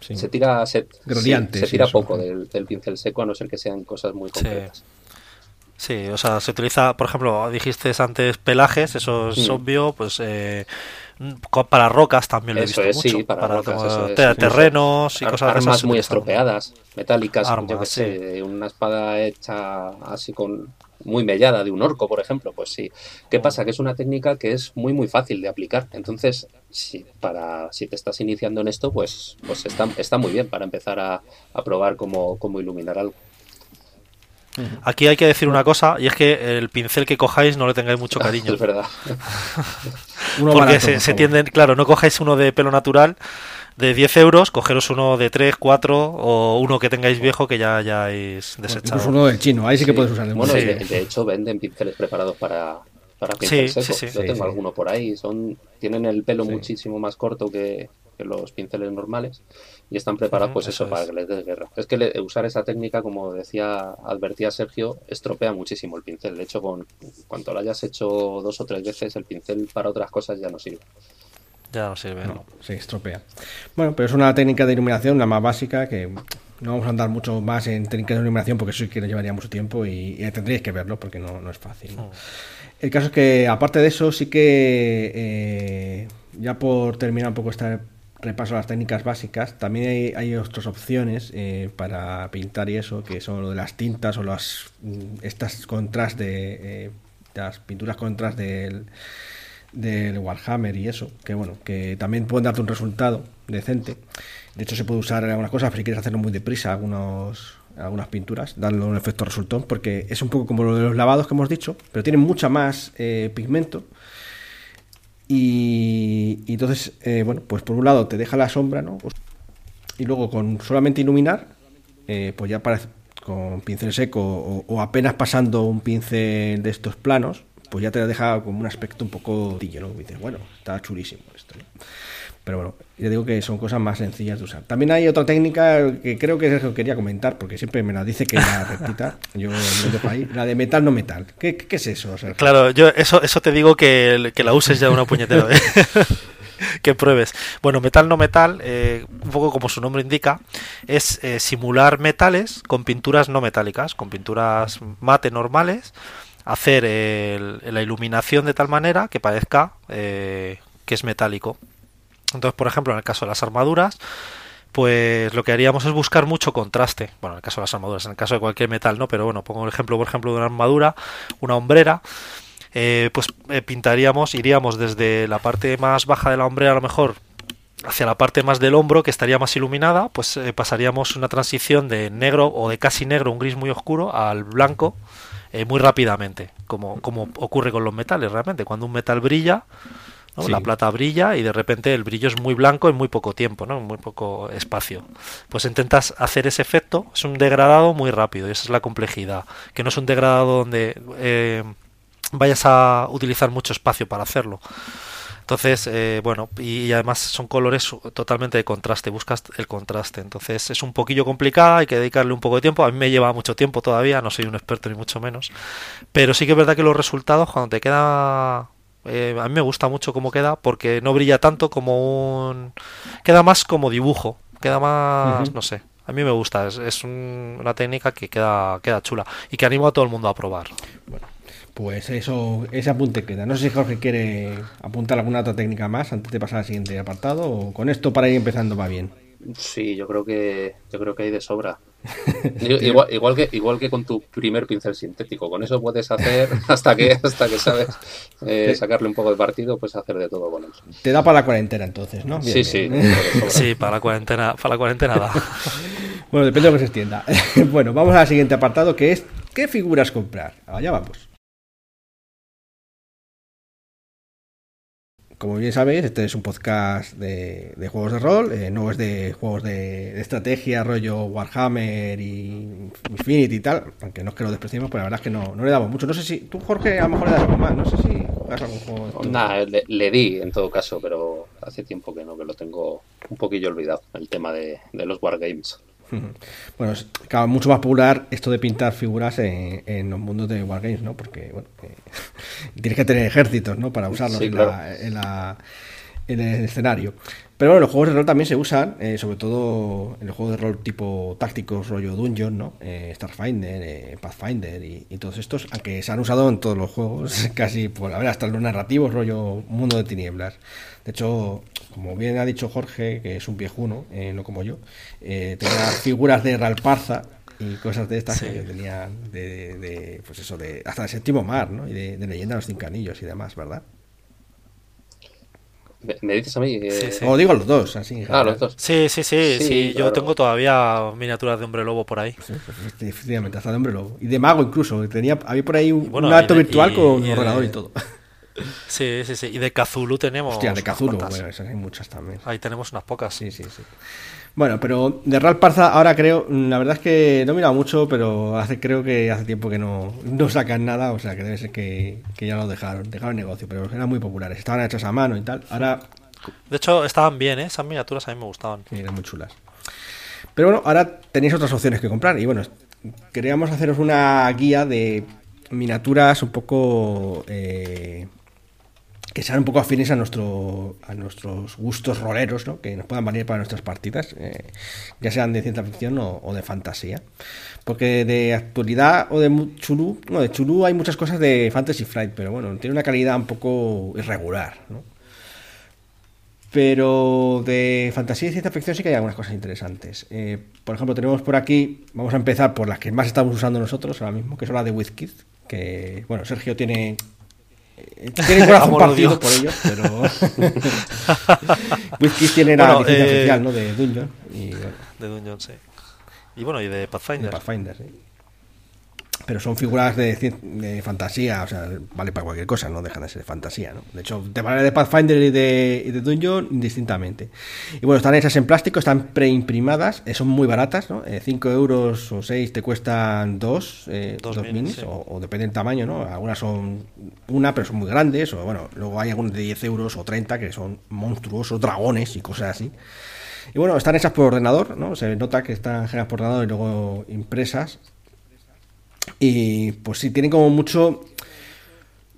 se tira, se, se tira poco del, pincel seco a no ser que sean cosas muy concretas. Sí. o sea, se utiliza, por ejemplo, dijiste antes pelajes, eso es mm. obvio, pues eh, para rocas también lo he visto mucho. para, terrenos y cosas Armas muy estropeadas, metálicas, yo que sé, una espada hecha así con muy mellada de un orco, por ejemplo, pues sí. ¿Qué pasa? Que es una técnica que es muy muy fácil de aplicar. Entonces, si para si te estás iniciando en esto, pues pues está, está muy bien para empezar a, probar cómo, cómo iluminar algo. Aquí hay que decir una cosa, y es que el pincel que cojáis no le tengáis mucho (laughs) cariño. es verdad. (laughs) Porque se, tienden, claro, no cojáis uno de pelo natural de 10 euros, cogeros uno de 3, 4 o uno que tengáis viejo que ya hayáis desechado. Incluso uno del chino, ahí sí, que puedes usar. Bueno, de, hecho venden pinceles preparados para, para pincel seco. Yo tengo alguno por ahí. Son, tienen el pelo muchísimo más corto que, que los pinceles normales y están preparados pues eso, para que les des guerra. Es que usar esa técnica, como decía, advertía Sergio, estropea muchísimo el pincel. De hecho, con cuanto lo hayas hecho dos o tres veces, el pincel para otras cosas ya no sirve. Ya no sirve. No, se estropea. Bueno, pero es una técnica de iluminación, la más básica, que no vamos a andar mucho más en técnicas de iluminación porque eso sí que nos llevaría mucho tiempo y, tendríais que verlo porque no, no es fácil. El caso es que, aparte de eso, sí que eh, ya por terminar un poco esta repaso las técnicas básicas. También hay, otras opciones eh, para pintar y eso, que son lo de las tintas o las mm, estas contras eh, las pinturas contras del, del Warhammer y eso, que bueno, que también pueden darte un resultado decente. De hecho, se puede usar en algunas cosas, pero si quieres hacerlo muy deprisa, algunos algunas pinturas, darle un efecto resultón, porque es un poco como lo de los lavados que hemos dicho, pero tienen mucha más eh, pigmento y, entonces, eh, bueno, pues por un lado te deja la sombra, ¿no? Pues, y luego con solamente iluminar, eh, pues ya parece con pincel seco o, apenas pasando un pincel de estos planos, pues ya te deja como un aspecto un poco tillo, ¿no? Dices, bueno, está chulísimo esto, ¿no? Pero bueno, ya digo que son cosas más sencillas de usar. También hay otra técnica que creo que es que quería comentar, porque siempre me la dice que la repita. (laughs) yo dejo ahí. La de metal no metal. ¿Qué, qué es eso? claro, yo eso, eso te digo que, que la uses ya una puñetera vez. (laughs) que pruebes. Bueno, metal no metal, eh, un poco como su nombre indica, es eh, simular metales con pinturas no metálicas, con pinturas mate normales, hacer la iluminación de tal manera que parezca eh, que es metálico. Entonces, por ejemplo, en el caso de las armaduras, pues lo que haríamos es buscar mucho contraste. Bueno, en el caso de las armaduras, en el caso de cualquier metal, ¿no? Pero bueno, pongo el ejemplo, por ejemplo, de una armadura, una hombrera. Eh, pues eh, pintaríamos, iríamos desde la parte más baja de la hombrera a lo mejor hacia la parte más del hombro que estaría más iluminada, pues eh, pasaríamos una transición de negro o de casi negro, un gris muy oscuro, al blanco muy rápidamente, como ocurre con los metales realmente. Cuando un metal brilla, la plata brilla y de repente el brillo es muy blanco en muy poco tiempo, ¿no? en muy poco espacio. Pues intentas hacer ese efecto, es un degradado muy rápido y esa es la complejidad, que no es un degradado donde eh, vayas a utilizar mucho espacio para hacerlo. Entonces, eh, bueno, y, además son colores totalmente de contraste, buscas el contraste. Entonces es un poquillo complicada, hay que dedicarle un poco de tiempo. A mí me lleva mucho tiempo todavía, no soy un experto ni mucho menos. Pero sí que es verdad que los resultados, cuando te queda eh, a mí me gusta mucho cómo queda porque no brilla tanto como un... Queda más como dibujo, queda más, no sé. A mí me gusta, es, una técnica que queda, queda chula y que animo a todo el mundo a probar. Bueno, pues eso, ese apunte queda. No sé si Jorge quiere apuntar alguna otra técnica más antes de pasar al siguiente apartado o con esto para ir empezando va bien. Sí, yo creo que yo creo que hay de sobra. (laughs) igual, igual, que igual que con tu primer pincel sintético, con eso puedes hacer (laughs) hasta que hasta que sabes eh, sacarle un poco de partido, puedes hacer de todo con eso. Te da para la cuarentena entonces, ¿no? sí, sí. (laughs) Sí, para la cuarentena, para la cuarentena da. bueno, depende de lo que se extienda. bueno, vamos al siguiente apartado que es ¿qué figuras comprar? Allá vamos. Como bien sabéis, este es un podcast de, juegos de rol, eh, no es de juegos de, estrategia, rollo Warhammer y Infinity y tal, aunque no es que lo despreciemos, pero la verdad es que no, le damos mucho. No sé si tú, Jorge, a lo mejor le das algo más, no sé si juegas algún juego. Nada, le, di en todo caso, pero hace tiempo que no, que lo tengo un poquillo olvidado, el tema de, de los Wargames. (laughs) Bueno, es mucho más popular esto de pintar figuras en, los mundos de Wargames, ¿no? Porque, bueno, eh, (laughs) tienes que tener ejércitos, ¿no? Para usarlos en, la, en, el escenario. Pero bueno, los juegos de rol también se usan, eh, sobre todo en los juegos de rol tipo tácticos, rollo Dungeon, ¿no? Eh, Starfinder, Pathfinder y, todos estos, aunque se han usado en todos los juegos, (laughs) casi, por a ver, hasta los narrativos, rollo Mundo de Tinieblas. De hecho, como bien ha dicho Jorge, que es un viejuno, eh, no como yo, eh, tenía figuras de Ralparza y cosas de estas que tenía de, pues eso, de hasta el séptimo mar, ¿no? Y de, leyenda de los cinco anillos y demás, ¿verdad? ¿Me dices a mí? O digo los dos, así. Ah, los dos. Sí, sí, sí, sí. Yo tengo todavía miniaturas de hombre lobo por ahí. Sí, efectivamente, hasta de hombre lobo. Y de mago incluso. Tenía, había por ahí un, acto virtual con ordenador y todo. Sí, sí, sí. Y de Cthulhu tenemos. Hostia, de Cthulhu, bueno, esas hay muchas también. Ahí tenemos unas pocas. Sí, sí, sí. Bueno, pero de Ralph Parza ahora creo, la verdad es que no he mirado mucho, pero hace creo que hace tiempo que no, no sacan nada, o sea que debe ser que, ya lo dejaron, dejaron el negocio, pero eran muy populares, estaban hechas a mano y tal. Ahora. De hecho, estaban bien, ¿eh? esas miniaturas a mí me gustaban. Sí, eran muy chulas. Pero bueno, ahora tenéis otras opciones que comprar y bueno, queríamos haceros una guía de miniaturas un poco eh, que sean un poco afines a, nuestro, a nuestros gustos roleros, ¿no? que nos puedan valer para nuestras partidas, eh, ya sean de ciencia ficción o, de fantasía. Porque de actualidad o de chulú, no, de chulú hay muchas cosas de Fantasy Flight, pero bueno, tiene una calidad un poco irregular. ¿no? Pero de fantasía y ciencia ficción sí que hay algunas cosas interesantes. Eh, por ejemplo, tenemos por aquí, vamos a empezar por las que más estamos usando nosotros ahora mismo, que son las de WizKid, que bueno, Sergio tiene eh, tiene corazón (laughs) partido por ello, pero. (laughs) Whisky tiene la licencia eh, oficial, ¿no? De Dungeon. Y, De Dungeon, sí. Y bueno, y de Pathfinder. De Pathfinder, sí pero son figuras de, fantasía, o sea, vale para cualquier cosa, no dejan de ser fantasía, ¿no? De hecho, de manera de Pathfinder y de, de Dungeon, indistintamente. Y bueno, están hechas en plástico, están preimprimadas, eh, son muy baratas, ¿no? 5 eh, euros o 6 te cuestan dos, eh, dos, minis, o, depende del tamaño, ¿no? Algunas son una, pero son muy grandes, o bueno, luego hay algunas de 10 euros o 30 que son monstruosos, dragones y cosas así. Y bueno, están hechas por ordenador, ¿no? Se nota que están generadas por ordenador y luego impresas y pues sí, tienen como mucho...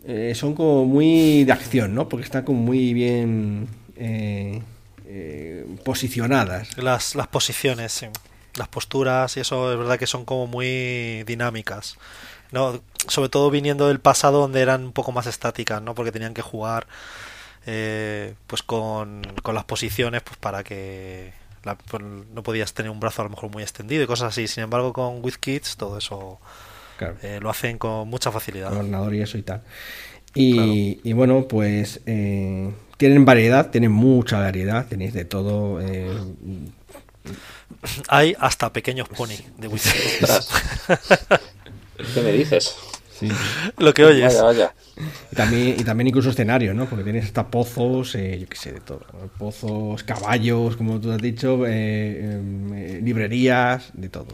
Eh, son como muy de acción, ¿no? Porque están como muy bien eh, eh, posicionadas. Las, las posiciones, sí. Las posturas y eso es verdad que son como muy dinámicas. ¿no? Sobre todo viniendo del pasado donde eran un poco más estáticas, ¿no? Porque tenían que jugar eh, pues con, con, las posiciones pues para que pues, no podías tener un brazo a lo mejor muy extendido y cosas así. Sin embargo, con WizKids todo eso eh, lo hacen con mucha facilidad. Con ordenador y eso y tal. Y, y bueno, pues eh, tienen variedad, tienen mucha variedad, tenéis de todo. Eh, Hay hasta pequeños pony de WizKids. (laughs) ¿Qué me dices? (laughs) Lo que oyes. Vaya, vaya. Y también, y también incluso escenarios, ¿no? Porque tienes hasta pozos, eh, yo qué sé, de todo. Pozos, caballos, como tú has dicho, eh, em, eh, librerías, de todo.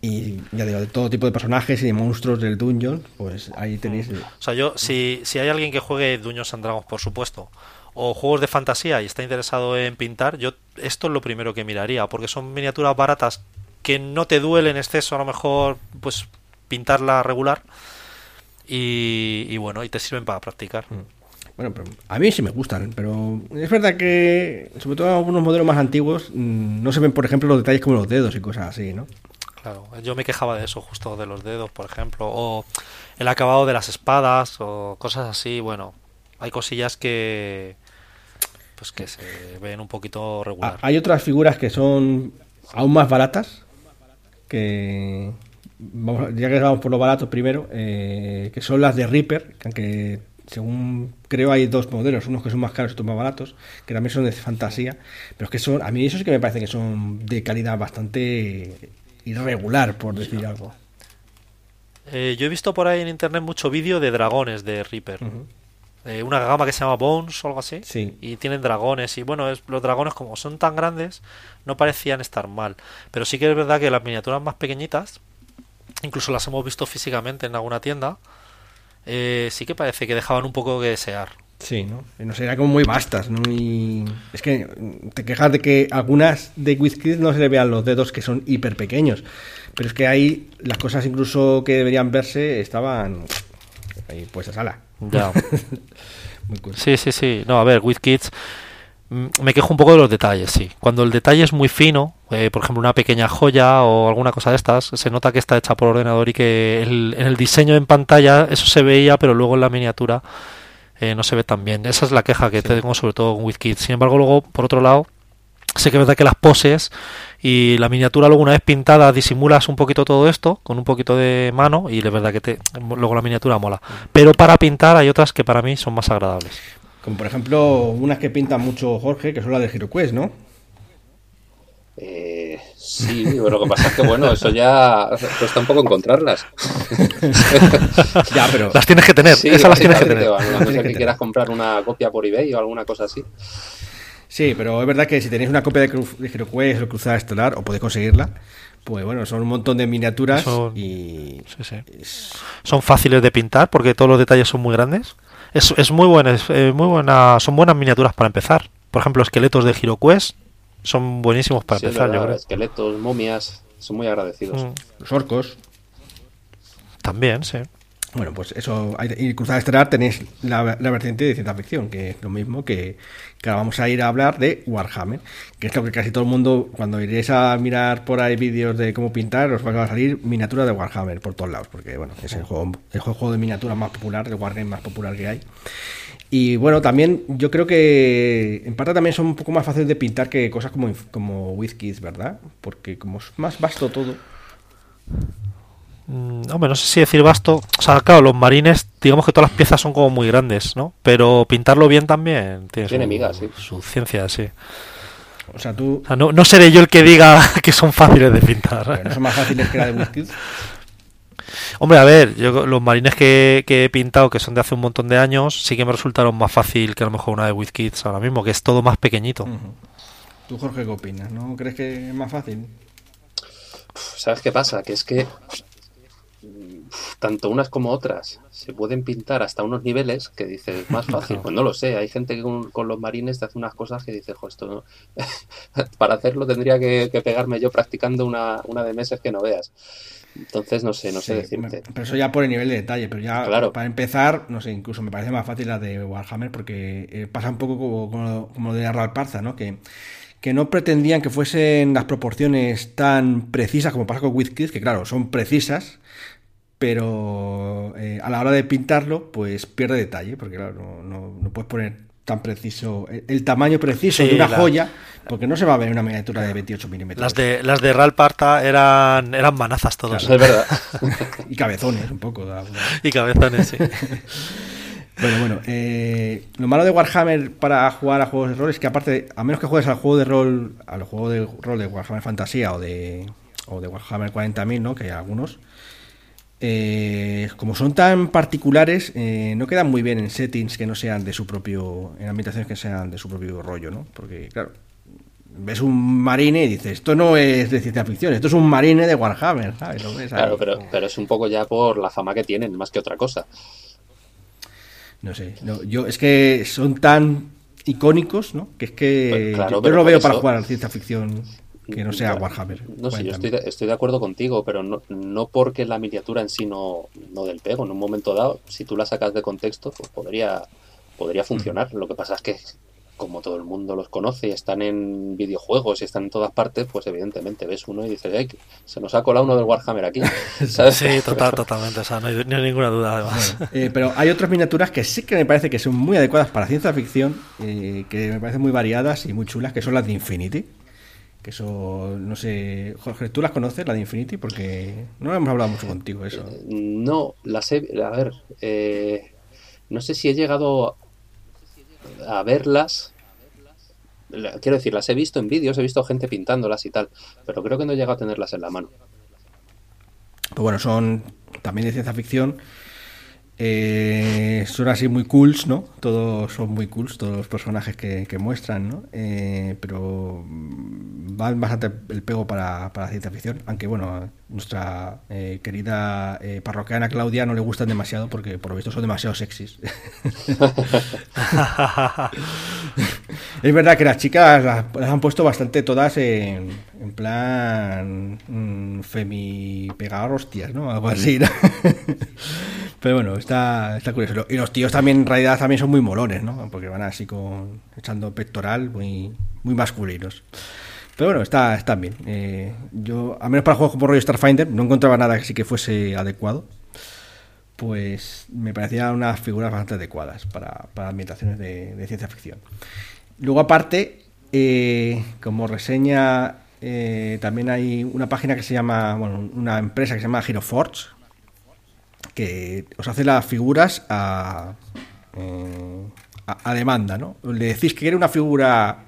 Y ya digo, de todo tipo de personajes y de monstruos del dungeon, pues ahí tenéis... O sea, yo, si, si hay alguien que juegue Dungeons and Dragons, por supuesto, o juegos de fantasía y está interesado en pintar, yo esto es lo primero que miraría, porque son miniaturas baratas que no te duelen en exceso, a lo mejor, pues pintarla regular y, bueno, y te sirven para practicar. Mm. Bueno, pero a mí sí me gustan, pero es verdad que, sobre todo en algunos modelos más antiguos, mm, no se ven, por ejemplo, los detalles como los dedos y cosas así, ¿no? Claro, yo me quejaba de eso, justo de los dedos, por ejemplo, o el acabado de las espadas, o cosas así. Bueno, hay cosillas que, pues que se ven un poquito regular. Ah, hay otras figuras que son aún más baratas, que, ya que vamos por lo barato primero, eh, que son las de Reaper, que aunque según creo hay dos modelos, unos que son más caros y otros más baratos, que también son de fantasía, pero es que son, a mí eso sí que me parece que son de calidad bastante irregular, por decir algo. Eh, yo he visto por ahí en internet mucho vídeo de dragones de Reaper. Eh, una gama que se llama Bones o algo así. Y tienen dragones. Y bueno, es, los dragones como son tan grandes, no parecían estar mal. Pero sí que es verdad que las miniaturas más pequeñitas incluso las hemos visto físicamente en alguna tienda, eh, sí que parece que dejaban un poco que desear. Sí, ¿no? No sé, como muy vastas, ¿no? Y es que te quejas de que algunas de Whisky no se le vean los dedos que son hiper pequeños, pero es que ahí las cosas incluso que deberían verse estaban ahí pues a sala. Ya. (laughs) Sí, sí, sí. No, a ver, WizKids me quejo un poco de los detalles, sí. Cuando el detalle es muy fino, eh, por ejemplo una pequeña joya o alguna cosa de estas, se nota que está hecha por ordenador y que en el diseño en pantalla eso se veía, pero luego en la miniatura eh, no se ve tan bien. Esa es la queja que tengo sobre todo con WizKids. Sin embargo, luego, por otro lado, sé que es verdad que las poses y la miniatura luego una vez pintada disimulas un poquito todo esto con un poquito de mano y es verdad que te, luego la miniatura mola. Pero para pintar hay otras que para mí son más agradables. Como por ejemplo unas que pintan mucho Jorge, que son las de HeroQuest, ¿no? Eh, sí, pero lo que pasa es que bueno, eso ya cuesta un poco encontrarlas. (laughs) ya, pero las tienes que tener, esas las tienes que tener. no sé que, quieras comprar una copia por eBay o alguna cosa así. Sí, pero es verdad que si tenéis una copia de, de HeroQuest o Cruzada Estelar, o podéis conseguirla, pues bueno, son un montón de miniaturas y... Sí, sí. Son fáciles de pintar porque todos los detalles son muy grandes. Es, es muy buena, es, eh, muy buena, son buenas miniaturas para empezar. Por ejemplo, esqueletos de HeroQuest son buenísimos para empezar, yo creo. Esqueletos, momias, son muy agradecidos. Mm. Los orcos. También, sí. Bueno, pues eso, y Cruzada Estelar tenéis la, vertiente de ciencia ficción, que es lo mismo que, que, ahora vamos a ir a hablar de Warhammer, que es lo que casi todo el mundo, cuando iréis a mirar por ahí vídeos de cómo pintar, os va a salir miniatura de Warhammer por todos lados, porque bueno, es el juego, el juego de miniatura más popular, el Wargame más popular que hay. Y bueno, también yo creo que en parte también son un poco más fáciles de pintar que cosas como, como WizKids, ¿verdad? Porque como es más vasto todo. Mm, hombre, no sé si decir vasto. O sea, claro, los marines, digamos que todas las piezas son como muy grandes, ¿no? Pero pintarlo bien también tiene, tiene su, migas, sí. su ciencia, sí. O sea, tú. no, no, seré yo el que diga (laughs) que son fáciles de pintar. ¿No son más fáciles que la de WizKids? (laughs) Hombre, a ver, yo los marines que, que, he pintado, que son de hace un montón de años, sí que me resultaron más fácil que a lo mejor una de WizKids ahora mismo, que es todo más pequeñito. ¿Tú, Jorge, qué opinas? ¿No crees que es más fácil? ¿Sabes qué pasa? Que es que tanto unas como otras se pueden pintar hasta unos niveles que dices más (laughs) fácil. Pues no lo sé, hay gente que con, los marines te hace unas cosas que dices, jo, esto (laughs) para hacerlo tendría que, pegarme yo practicando una, una de meses que no veas. Entonces, no sé, no sé decirte. Pero eso ya por el nivel de detalle, pero ya claro. para empezar, no sé, incluso me parece más fácil la de Warhammer porque eh, pasa un poco como, como, de Arral Parza, ¿no? Que que no pretendían que fuesen las proporciones tan precisas como pasa con WizKids, que claro, son precisas, pero eh, a la hora de pintarlo, pues pierde detalle, porque claro, no, no, puedes poner tan preciso, el, tamaño preciso de una joya, porque no se va a ver una miniatura de 28 milímetros. Las de, las de Ralparta eran, eran manazas todas. es verdad. (laughs) y cabezones, un poco. y cabezones, sí. (laughs) Bueno, bueno, eh, lo malo de Warhammer para jugar a juegos de rol es que aparte, a menos que juegues al juego de rol, al juego de rol de Warhammer Fantasía o de, o de Warhammer 40.000, ¿no? Que hay algunos, eh, como son tan particulares, eh, no quedan muy bien en settings que no sean de su propio, en ambientaciones que sean de su propio rollo, ¿no? Porque, claro, ves un marine y dices, esto no es de ciencia ficción, esto es un marine de Warhammer, ¿sabes? claro, pero, pero es un poco ya por la fama que tienen, más que otra cosa. No sé, no, yo es que son tan icónicos, ¿no? Que es que pues yo, no lo veo para jugar a ciencia ficción que no sea Warhammer. No sé, yo estoy de, estoy de, acuerdo contigo, pero no, no porque la miniatura en sí no, no del pego. En un momento dado, si tú la sacas de contexto, pues podría, podría funcionar. Lo que pasa es que como todo el mundo los conoce y están en videojuegos y están en todas partes, pues evidentemente ves uno y dices, Ay, se nos ha colado uno del Warhammer aquí. (laughs) Sí, total, totalmente, o sea, no hay, ninguna duda además. Eh, pero hay otras miniaturas que sí que me parece que son muy adecuadas para ciencia ficción, eh, que me parecen muy variadas y muy chulas, que son las de Infinity. Que eso, no sé, Jorge, ¿tú las conoces, la de Infinity? Porque no hemos hablado mucho contigo eso. Eh, no, las he, a ver, no sé si he llegado a verlas. Quiero decir, las he visto en vídeos, he visto gente pintándolas y tal, pero creo que no he llegado a tenerlas en la mano. Pues bueno, son también de ciencia ficción eh, son así muy cools, ¿no? Todos son muy cools, todos los personajes que, muestran, ¿no? Eh, pero van bastante el pego para, para ciencia ficción, aunque bueno, nuestra eh, querida eh, parroquiana Claudia no le gustan demasiado porque por lo visto son demasiado sexys. (laughs) es verdad que las chicas las, han puesto bastante todas en, en plan mm, femi pegar hostias, ¿no? Algo así, (laughs) Pero bueno, está, curioso. Y los tíos también en realidad también son muy molones, ¿no? Porque van así con echando pectoral, muy, muy masculinos. Pero bueno, está, está bien. Eh, yo, a menos para juegos como rollo Starfinder, no encontraba nada que sí que fuese adecuado. Pues me parecían unas figuras bastante adecuadas para, para ambientaciones de, ciencia ficción. Luego, aparte, eh, como reseña, eh, también hay una página que se llama, bueno, una empresa que se llama HeroForge, que os hace las figuras a, eh, a, demanda, ¿no? Le decís que quiere una figura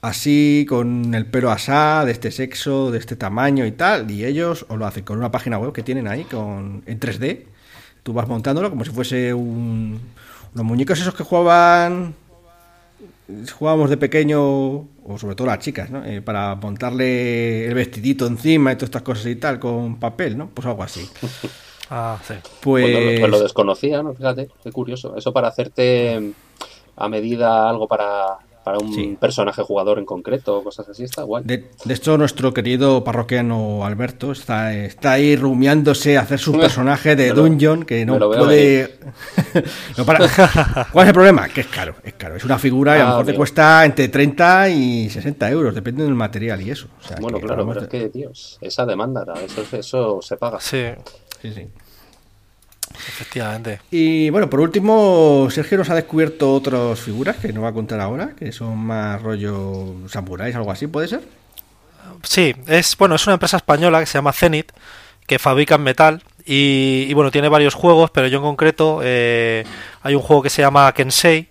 así, con el pelo asá, de este sexo, de este tamaño y tal, y ellos os lo hacen con una página web que tienen ahí con en 3D. Tú vas montándolo como si fuese un, los muñecos esos que jugaban jugábamos de pequeño, o sobre todo las chicas, ¿no? Eh, para montarle el vestidito encima y todas estas cosas y tal, con papel, ¿no? Pues algo así. (laughs) Ah, sí. Pues... Pues, pues... lo desconocía, ¿no? Fíjate, qué curioso. Eso para hacerte a medida algo para, para un personaje jugador en concreto, cosas así, está guay. De, de, hecho, nuestro querido parroquiano Alberto está, está ahí rumiándose a hacer su (laughs) personaje de Dungeon, que no puede... (laughs) (laughs) ¿Cuál es el problema? Que es caro, es caro. Es una figura y a lo ah, mejor te cuesta entre 30 y 60 euros, depende del material y eso. bueno, claro, pero es que, Dios, esa demanda, eso, eso se paga. Sí. Sí, sí. Efectivamente. Y bueno, por último, Sergio nos ha descubierto otras figuras que nos va a contar ahora, que son más rollo samuráis, algo así, ¿puede ser? Sí, es bueno, es una empresa española que se llama Zenith, que fabrica metal y, bueno, tiene varios juegos, pero yo en concreto eh, hay un juego que se llama Kensei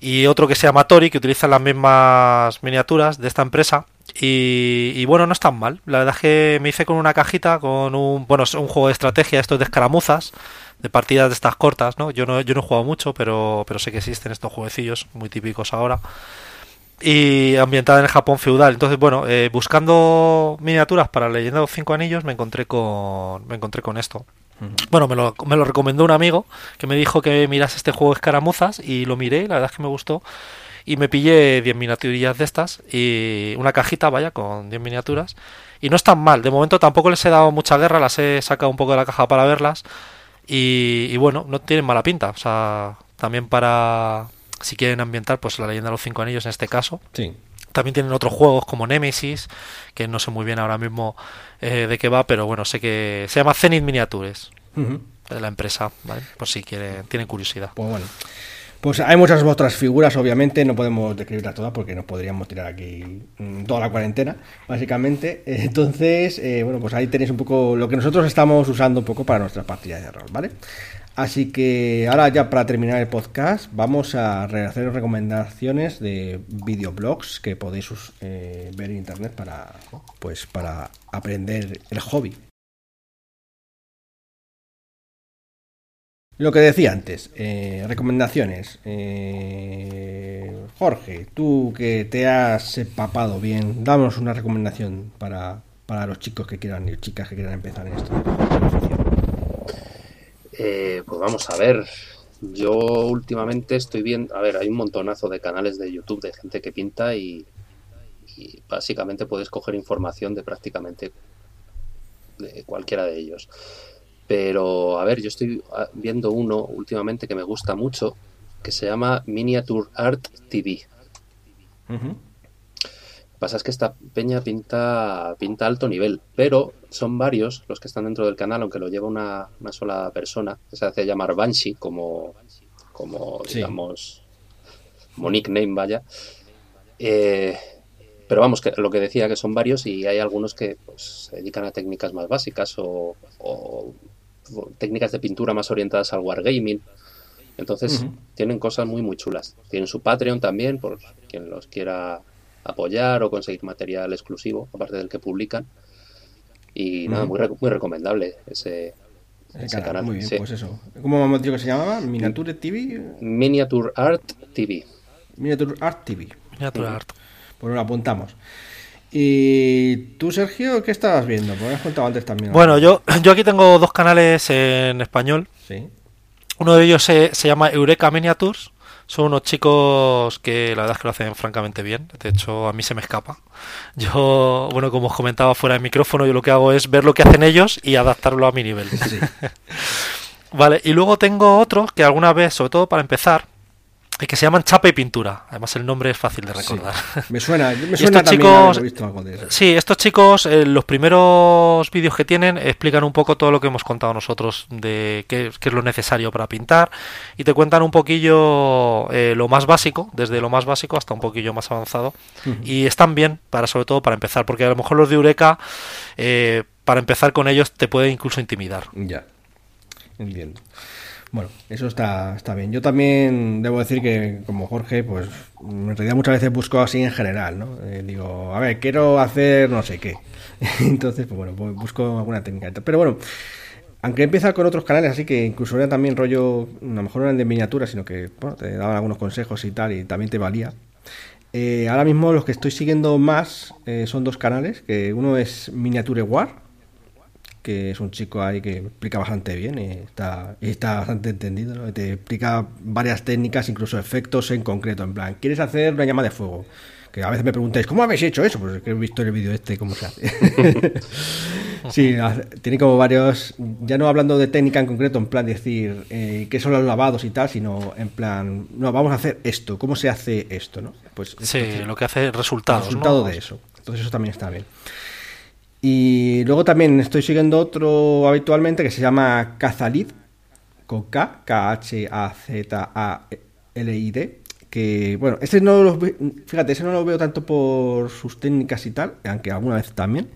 y otro que se llama Tori, que utilizan las mismas miniaturas de esta empresa. Y, bueno, no es tan mal. La verdad es que me hice con una cajita, con un, bueno, un juego de estrategia, estos de escaramuzas, de partidas de estas cortas, ¿no? Yo no, yo no he jugado mucho, pero, pero sé que existen estos jueguecillos muy típicos ahora. Y ambientada en el Japón feudal. Entonces, bueno, eh, buscando miniaturas para Leyenda de los Cinco Anillos, me encontré con, me encontré con esto. Bueno, me lo, me lo recomendó un amigo que me dijo que miras este juego de escaramuzas y lo miré, la verdad es que me gustó y me pillé 10 miniaturillas de estas y una cajita, vaya, con 10 miniaturas. Y no están mal, de momento tampoco les he dado mucha guerra, las he sacado un poco de la caja para verlas. Y, bueno, no tienen mala pinta. O sea, también para, si quieren ambientar, pues la leyenda de los cinco anillos en este caso. Sí. También tienen otros juegos como Nemesis, que no sé muy bien ahora mismo eh, de qué va, pero bueno, sé que se llama Zenith Miniatures, de la empresa, ¿vale? Por si quieren, tienen curiosidad. Pues bueno. Pues hay muchas otras figuras, obviamente, no podemos describirlas todas porque nos podríamos tirar aquí mm, toda la cuarentena, básicamente. (laughs) Entonces, eh, bueno, pues ahí tenéis un poco lo que nosotros estamos usando un poco para nuestras partidas de rol, ¿vale? Así que ahora ya para terminar el podcast vamos a hacer recomendaciones de videoblogs que podéis eh, ver en internet para, pues, para aprender el hobby Lo que decía antes, eh, recomendaciones. Eh, Jorge, tú que te has empapado bien, damos una recomendación para, los chicos que quieran y chicas que quieran empezar en esto. Eh, pues vamos a ver. Yo últimamente estoy viendo, a ver, hay un montonazo de canales de YouTube de gente que pinta y, y básicamente puedes coger información de prácticamente de cualquiera de ellos. Pero, a ver, yo estoy ah, viendo uno últimamente que me gusta mucho, que se llama Miniature Art TV. Lo que pasa es que esta peña pinta, pinta alto nivel, pero son varios los que están dentro del canal, aunque lo lleva una, sola persona, que se hace llamar Banshee, como, como digamos, como nickname, vaya. Eh, pero vamos, que lo que decía que son varios y hay algunos que pues, se dedican a técnicas más básicas o técnicas de pintura más orientadas al wargaming. Entonces, tienen cosas muy, muy chulas. Tienen su Patreon también, por quien los quiera apoyar o conseguir material exclusivo, aparte del que publican. Y nada, muy, muy recomendable ese, canal. Muy bien, pues eso. ¿Cómo hemos dicho que se llamaba? ¿Miniature TV? Miniature Art TV. Miniature Art TV. Miniature Art. Pues lo apuntamos. ¿Y tú, Sergio, qué estabas viendo? Porque has contado antes también. Bueno, yo, yo aquí tengo dos canales en español. Sí. Uno de ellos se, llama Eureka Miniatures. Son unos chicos que la verdad es que lo hacen francamente bien. De hecho, a mí se me escapa. Yo, bueno, como os comentaba fuera de micrófono, yo lo que hago es ver lo que hacen ellos y adaptarlo a mi nivel. Sí. (laughs) vale, y luego tengo otros que alguna vez, sobre todo para empezar, que se llaman Chapa y Pintura. Además, el nombre es fácil de recordar. (laughs) me suena, me suena estos chicos, Sí, estos chicos, eh, los primeros vídeos que tienen, explican un poco todo lo que hemos contado nosotros de qué, es lo necesario para pintar y te cuentan un poquillo eh, lo más básico, desde lo más básico hasta un poquillo más avanzado. Y están bien, para sobre todo para empezar, porque a lo mejor los de Eureka, eh, para empezar con ellos, te puede incluso intimidar. Ya, entiendo. Bueno, eso está, está bien. Yo también debo decir que, como Jorge, pues en realidad muchas veces busco así en general, ¿no? Eh, digo, a ver, quiero hacer no sé qué. (laughs) Entonces, pues bueno, pues busco alguna técnica. Pero bueno, aunque empieza con otros canales, así que incluso era también rollo, a lo mejor no eran de miniatura, sino que bueno, te daban algunos consejos y tal, y también te valía. Eh, ahora mismo los que estoy siguiendo más eh, son dos canales, que uno es Miniature War, que es un chico ahí que explica bastante bien y está, está bastante entendido, te explica varias técnicas, incluso efectos en concreto, en plan, ¿quieres hacer una llama de fuego? Que a veces me preguntáis, ¿cómo habéis hecho eso? Pues que he visto en el vídeo este cómo se hace. (laughs) sí, tiene como varios, ya no hablando de técnica en concreto, en plan decir eh, qué son los lavados y tal, sino en plan, no, vamos a hacer esto, ¿cómo se hace esto? ¿no? Pues, sí, lo que hace resultados. El resultado de eso. Entonces eso también está bien. Y luego también estoy siguiendo otro habitualmente que se llama Kazalid, con K, K-H-A-Z-A-L-I-D. Que bueno, este no lo fíjate, ese no lo veo tanto por sus técnicas y tal, aunque alguna vez también,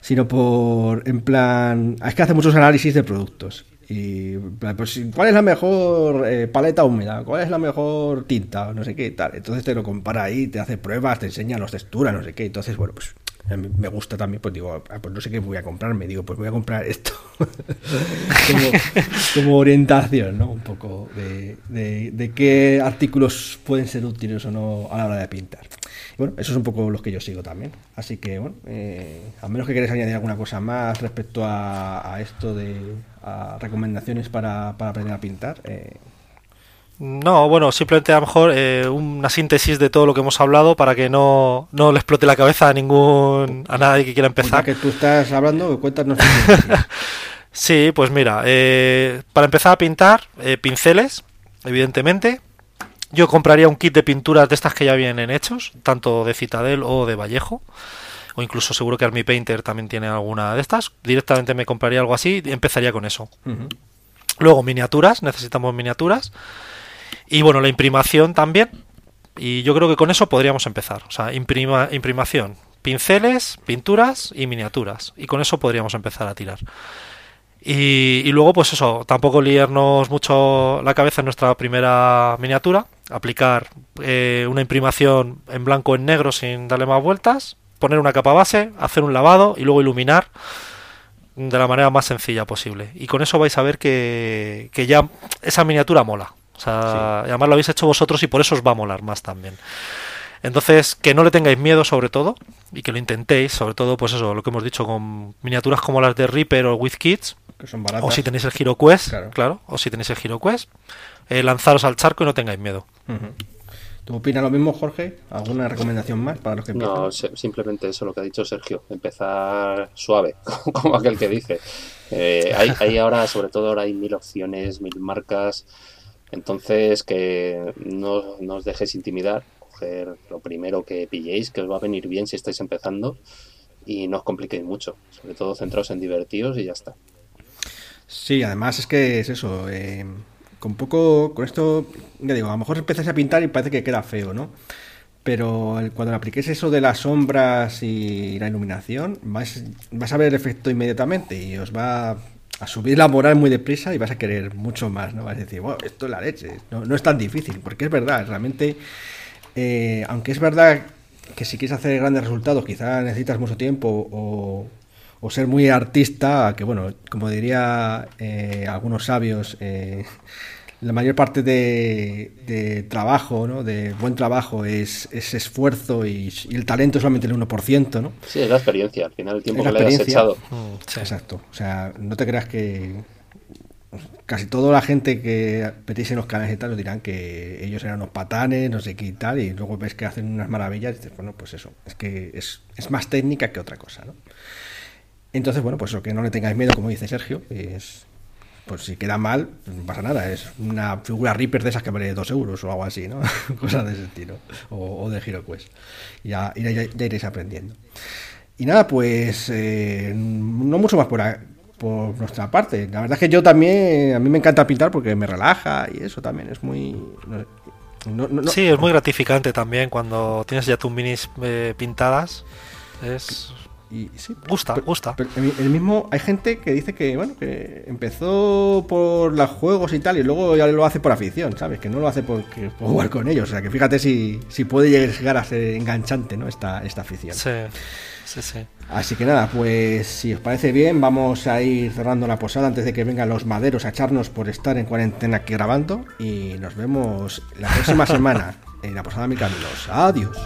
sino por en plan. Es que hace muchos análisis de productos. Y pues, ¿cuál es la mejor eh, paleta húmeda? ¿Cuál es la mejor tinta? No sé qué tal. Entonces te lo compara ahí, te hace pruebas, te enseña las texturas, no sé qué. Entonces, bueno, pues me gusta también, pues digo, ah, pues no sé qué voy a comprarme, digo, pues voy a comprar esto (laughs) como, orientación, ¿no? Un poco de, de, qué artículos pueden ser útiles o no a la hora de pintar. bueno, eso es un poco los que yo sigo también. Así que, bueno, eh, a menos que queréis añadir alguna cosa más respecto a, esto de recomendaciones para, aprender a pintar. Eh, no, bueno, simplemente a lo mejor eh, una síntesis de todo lo que hemos hablado para que no, no le explote la cabeza a ningún a nadie que quiera pues empezar. que tú estás hablando, cuéntanos. (laughs) sí, pues mira, eh, para empezar a pintar, eh, pinceles, evidentemente. Yo compraría un kit de pinturas de estas que ya vienen hechos, tanto de Citadel o de Vallejo, o incluso seguro que Army Painter también tiene alguna de estas. Directamente me compraría algo así y empezaría con eso. Luego miniaturas, necesitamos miniaturas. Y bueno, la imprimación también. Y yo creo que con eso podríamos empezar. O sea, imprima, imprimación, pinceles, pinturas y miniaturas. Y con eso podríamos empezar a tirar. Y, luego, pues eso, tampoco liarnos mucho la cabeza en nuestra primera miniatura, aplicar eh, una imprimación en blanco en negro sin darle más vueltas, poner una capa base, hacer un lavado y luego iluminar de la manera más sencilla posible. Y con eso vais a ver que, que ya esa miniatura mola. O sea, además lo habéis hecho vosotros y por eso os va a molar más también. Entonces, que no le tengáis miedo sobre todo y que lo intentéis, sobre todo pues eso, lo que hemos dicho con miniaturas como las de Reaper o With Kids, o si tenéis el Hero Quest, claro. o si tenéis el Hero Quest, eh, lanzaros al charco y no tengáis miedo. ¿Tú opinas lo mismo, Jorge? ¿Alguna recomendación más para los que No, simplemente eso, lo que ha dicho Sergio, empezar suave, (laughs) como aquel que dice. Eh, hay, hay, ahora, sobre todo ahora hay mil opciones, mil marcas, entonces que no, no os dejéis intimidar, coger lo primero que pilléis, que os va a venir bien si estáis empezando y no os compliquéis mucho, sobre todo centraos en divertidos y ya está. Sí, además es que es eso. Eh, con poco, con esto, ya digo, a lo mejor empiezas a pintar y parece que queda feo, ¿no? Pero cuando apliques eso de las sombras y la iluminación, vas a ver el efecto inmediatamente y os va a subir la moral muy deprisa y vas a querer mucho más, ¿no? Vas a decir, wow, esto es la leche. No, no es tan difícil, porque es verdad, realmente, eh, aunque es verdad que si quieres hacer grandes resultados, quizás necesitas mucho tiempo o, o ser muy artista, que bueno, como diría eh, algunos sabios, eh, la mayor parte de, trabajo, ¿no? de buen trabajo, es, esfuerzo y, el talento es solamente el 1%, ¿no? Sí, es la experiencia, al final el tiempo que le has echado. Mm, Exacto, o sea, no te creas que casi toda la gente que petís en los canales y tal nos dirán que ellos eran unos patanes, no sé qué y tal, y luego ves que hacen unas maravillas y dices, bueno, pues eso, es que es, es más técnica que otra cosa, ¿no? Entonces, bueno, pues lo que no le tengáis miedo, como dice Sergio, es. Pues si queda mal, no pasa nada. Es una figura Reaper de esas que vale 2 euros o algo así, ¿no? (laughs) Cosas de ese estilo. O, de HeroQuest. Ya, ya, ya, iréis aprendiendo. Y nada, pues eh, no mucho más por, por nuestra parte. La verdad es que yo también, a mí me encanta pintar porque me relaja y eso también es muy... sí, es muy gratificante también cuando tienes ya tus minis eh, pintadas. Es y sí, gusta, gusta. el mismo, hay gente que dice que, bueno, que empezó por los juegos y tal, y luego ya lo hace por afición, ¿sabes? Que no lo hace por, jugar con ellos. O sea, que fíjate si, si puede llegar a ser enganchante, ¿no? Esta, esta afición. Sí, sí, sí. Así que nada, pues si os parece bien, vamos a ir cerrando la posada antes de que vengan los maderos a echarnos por estar en cuarentena aquí grabando. Y nos vemos la próxima (laughs) semana en la posada de Caminos. Adiós.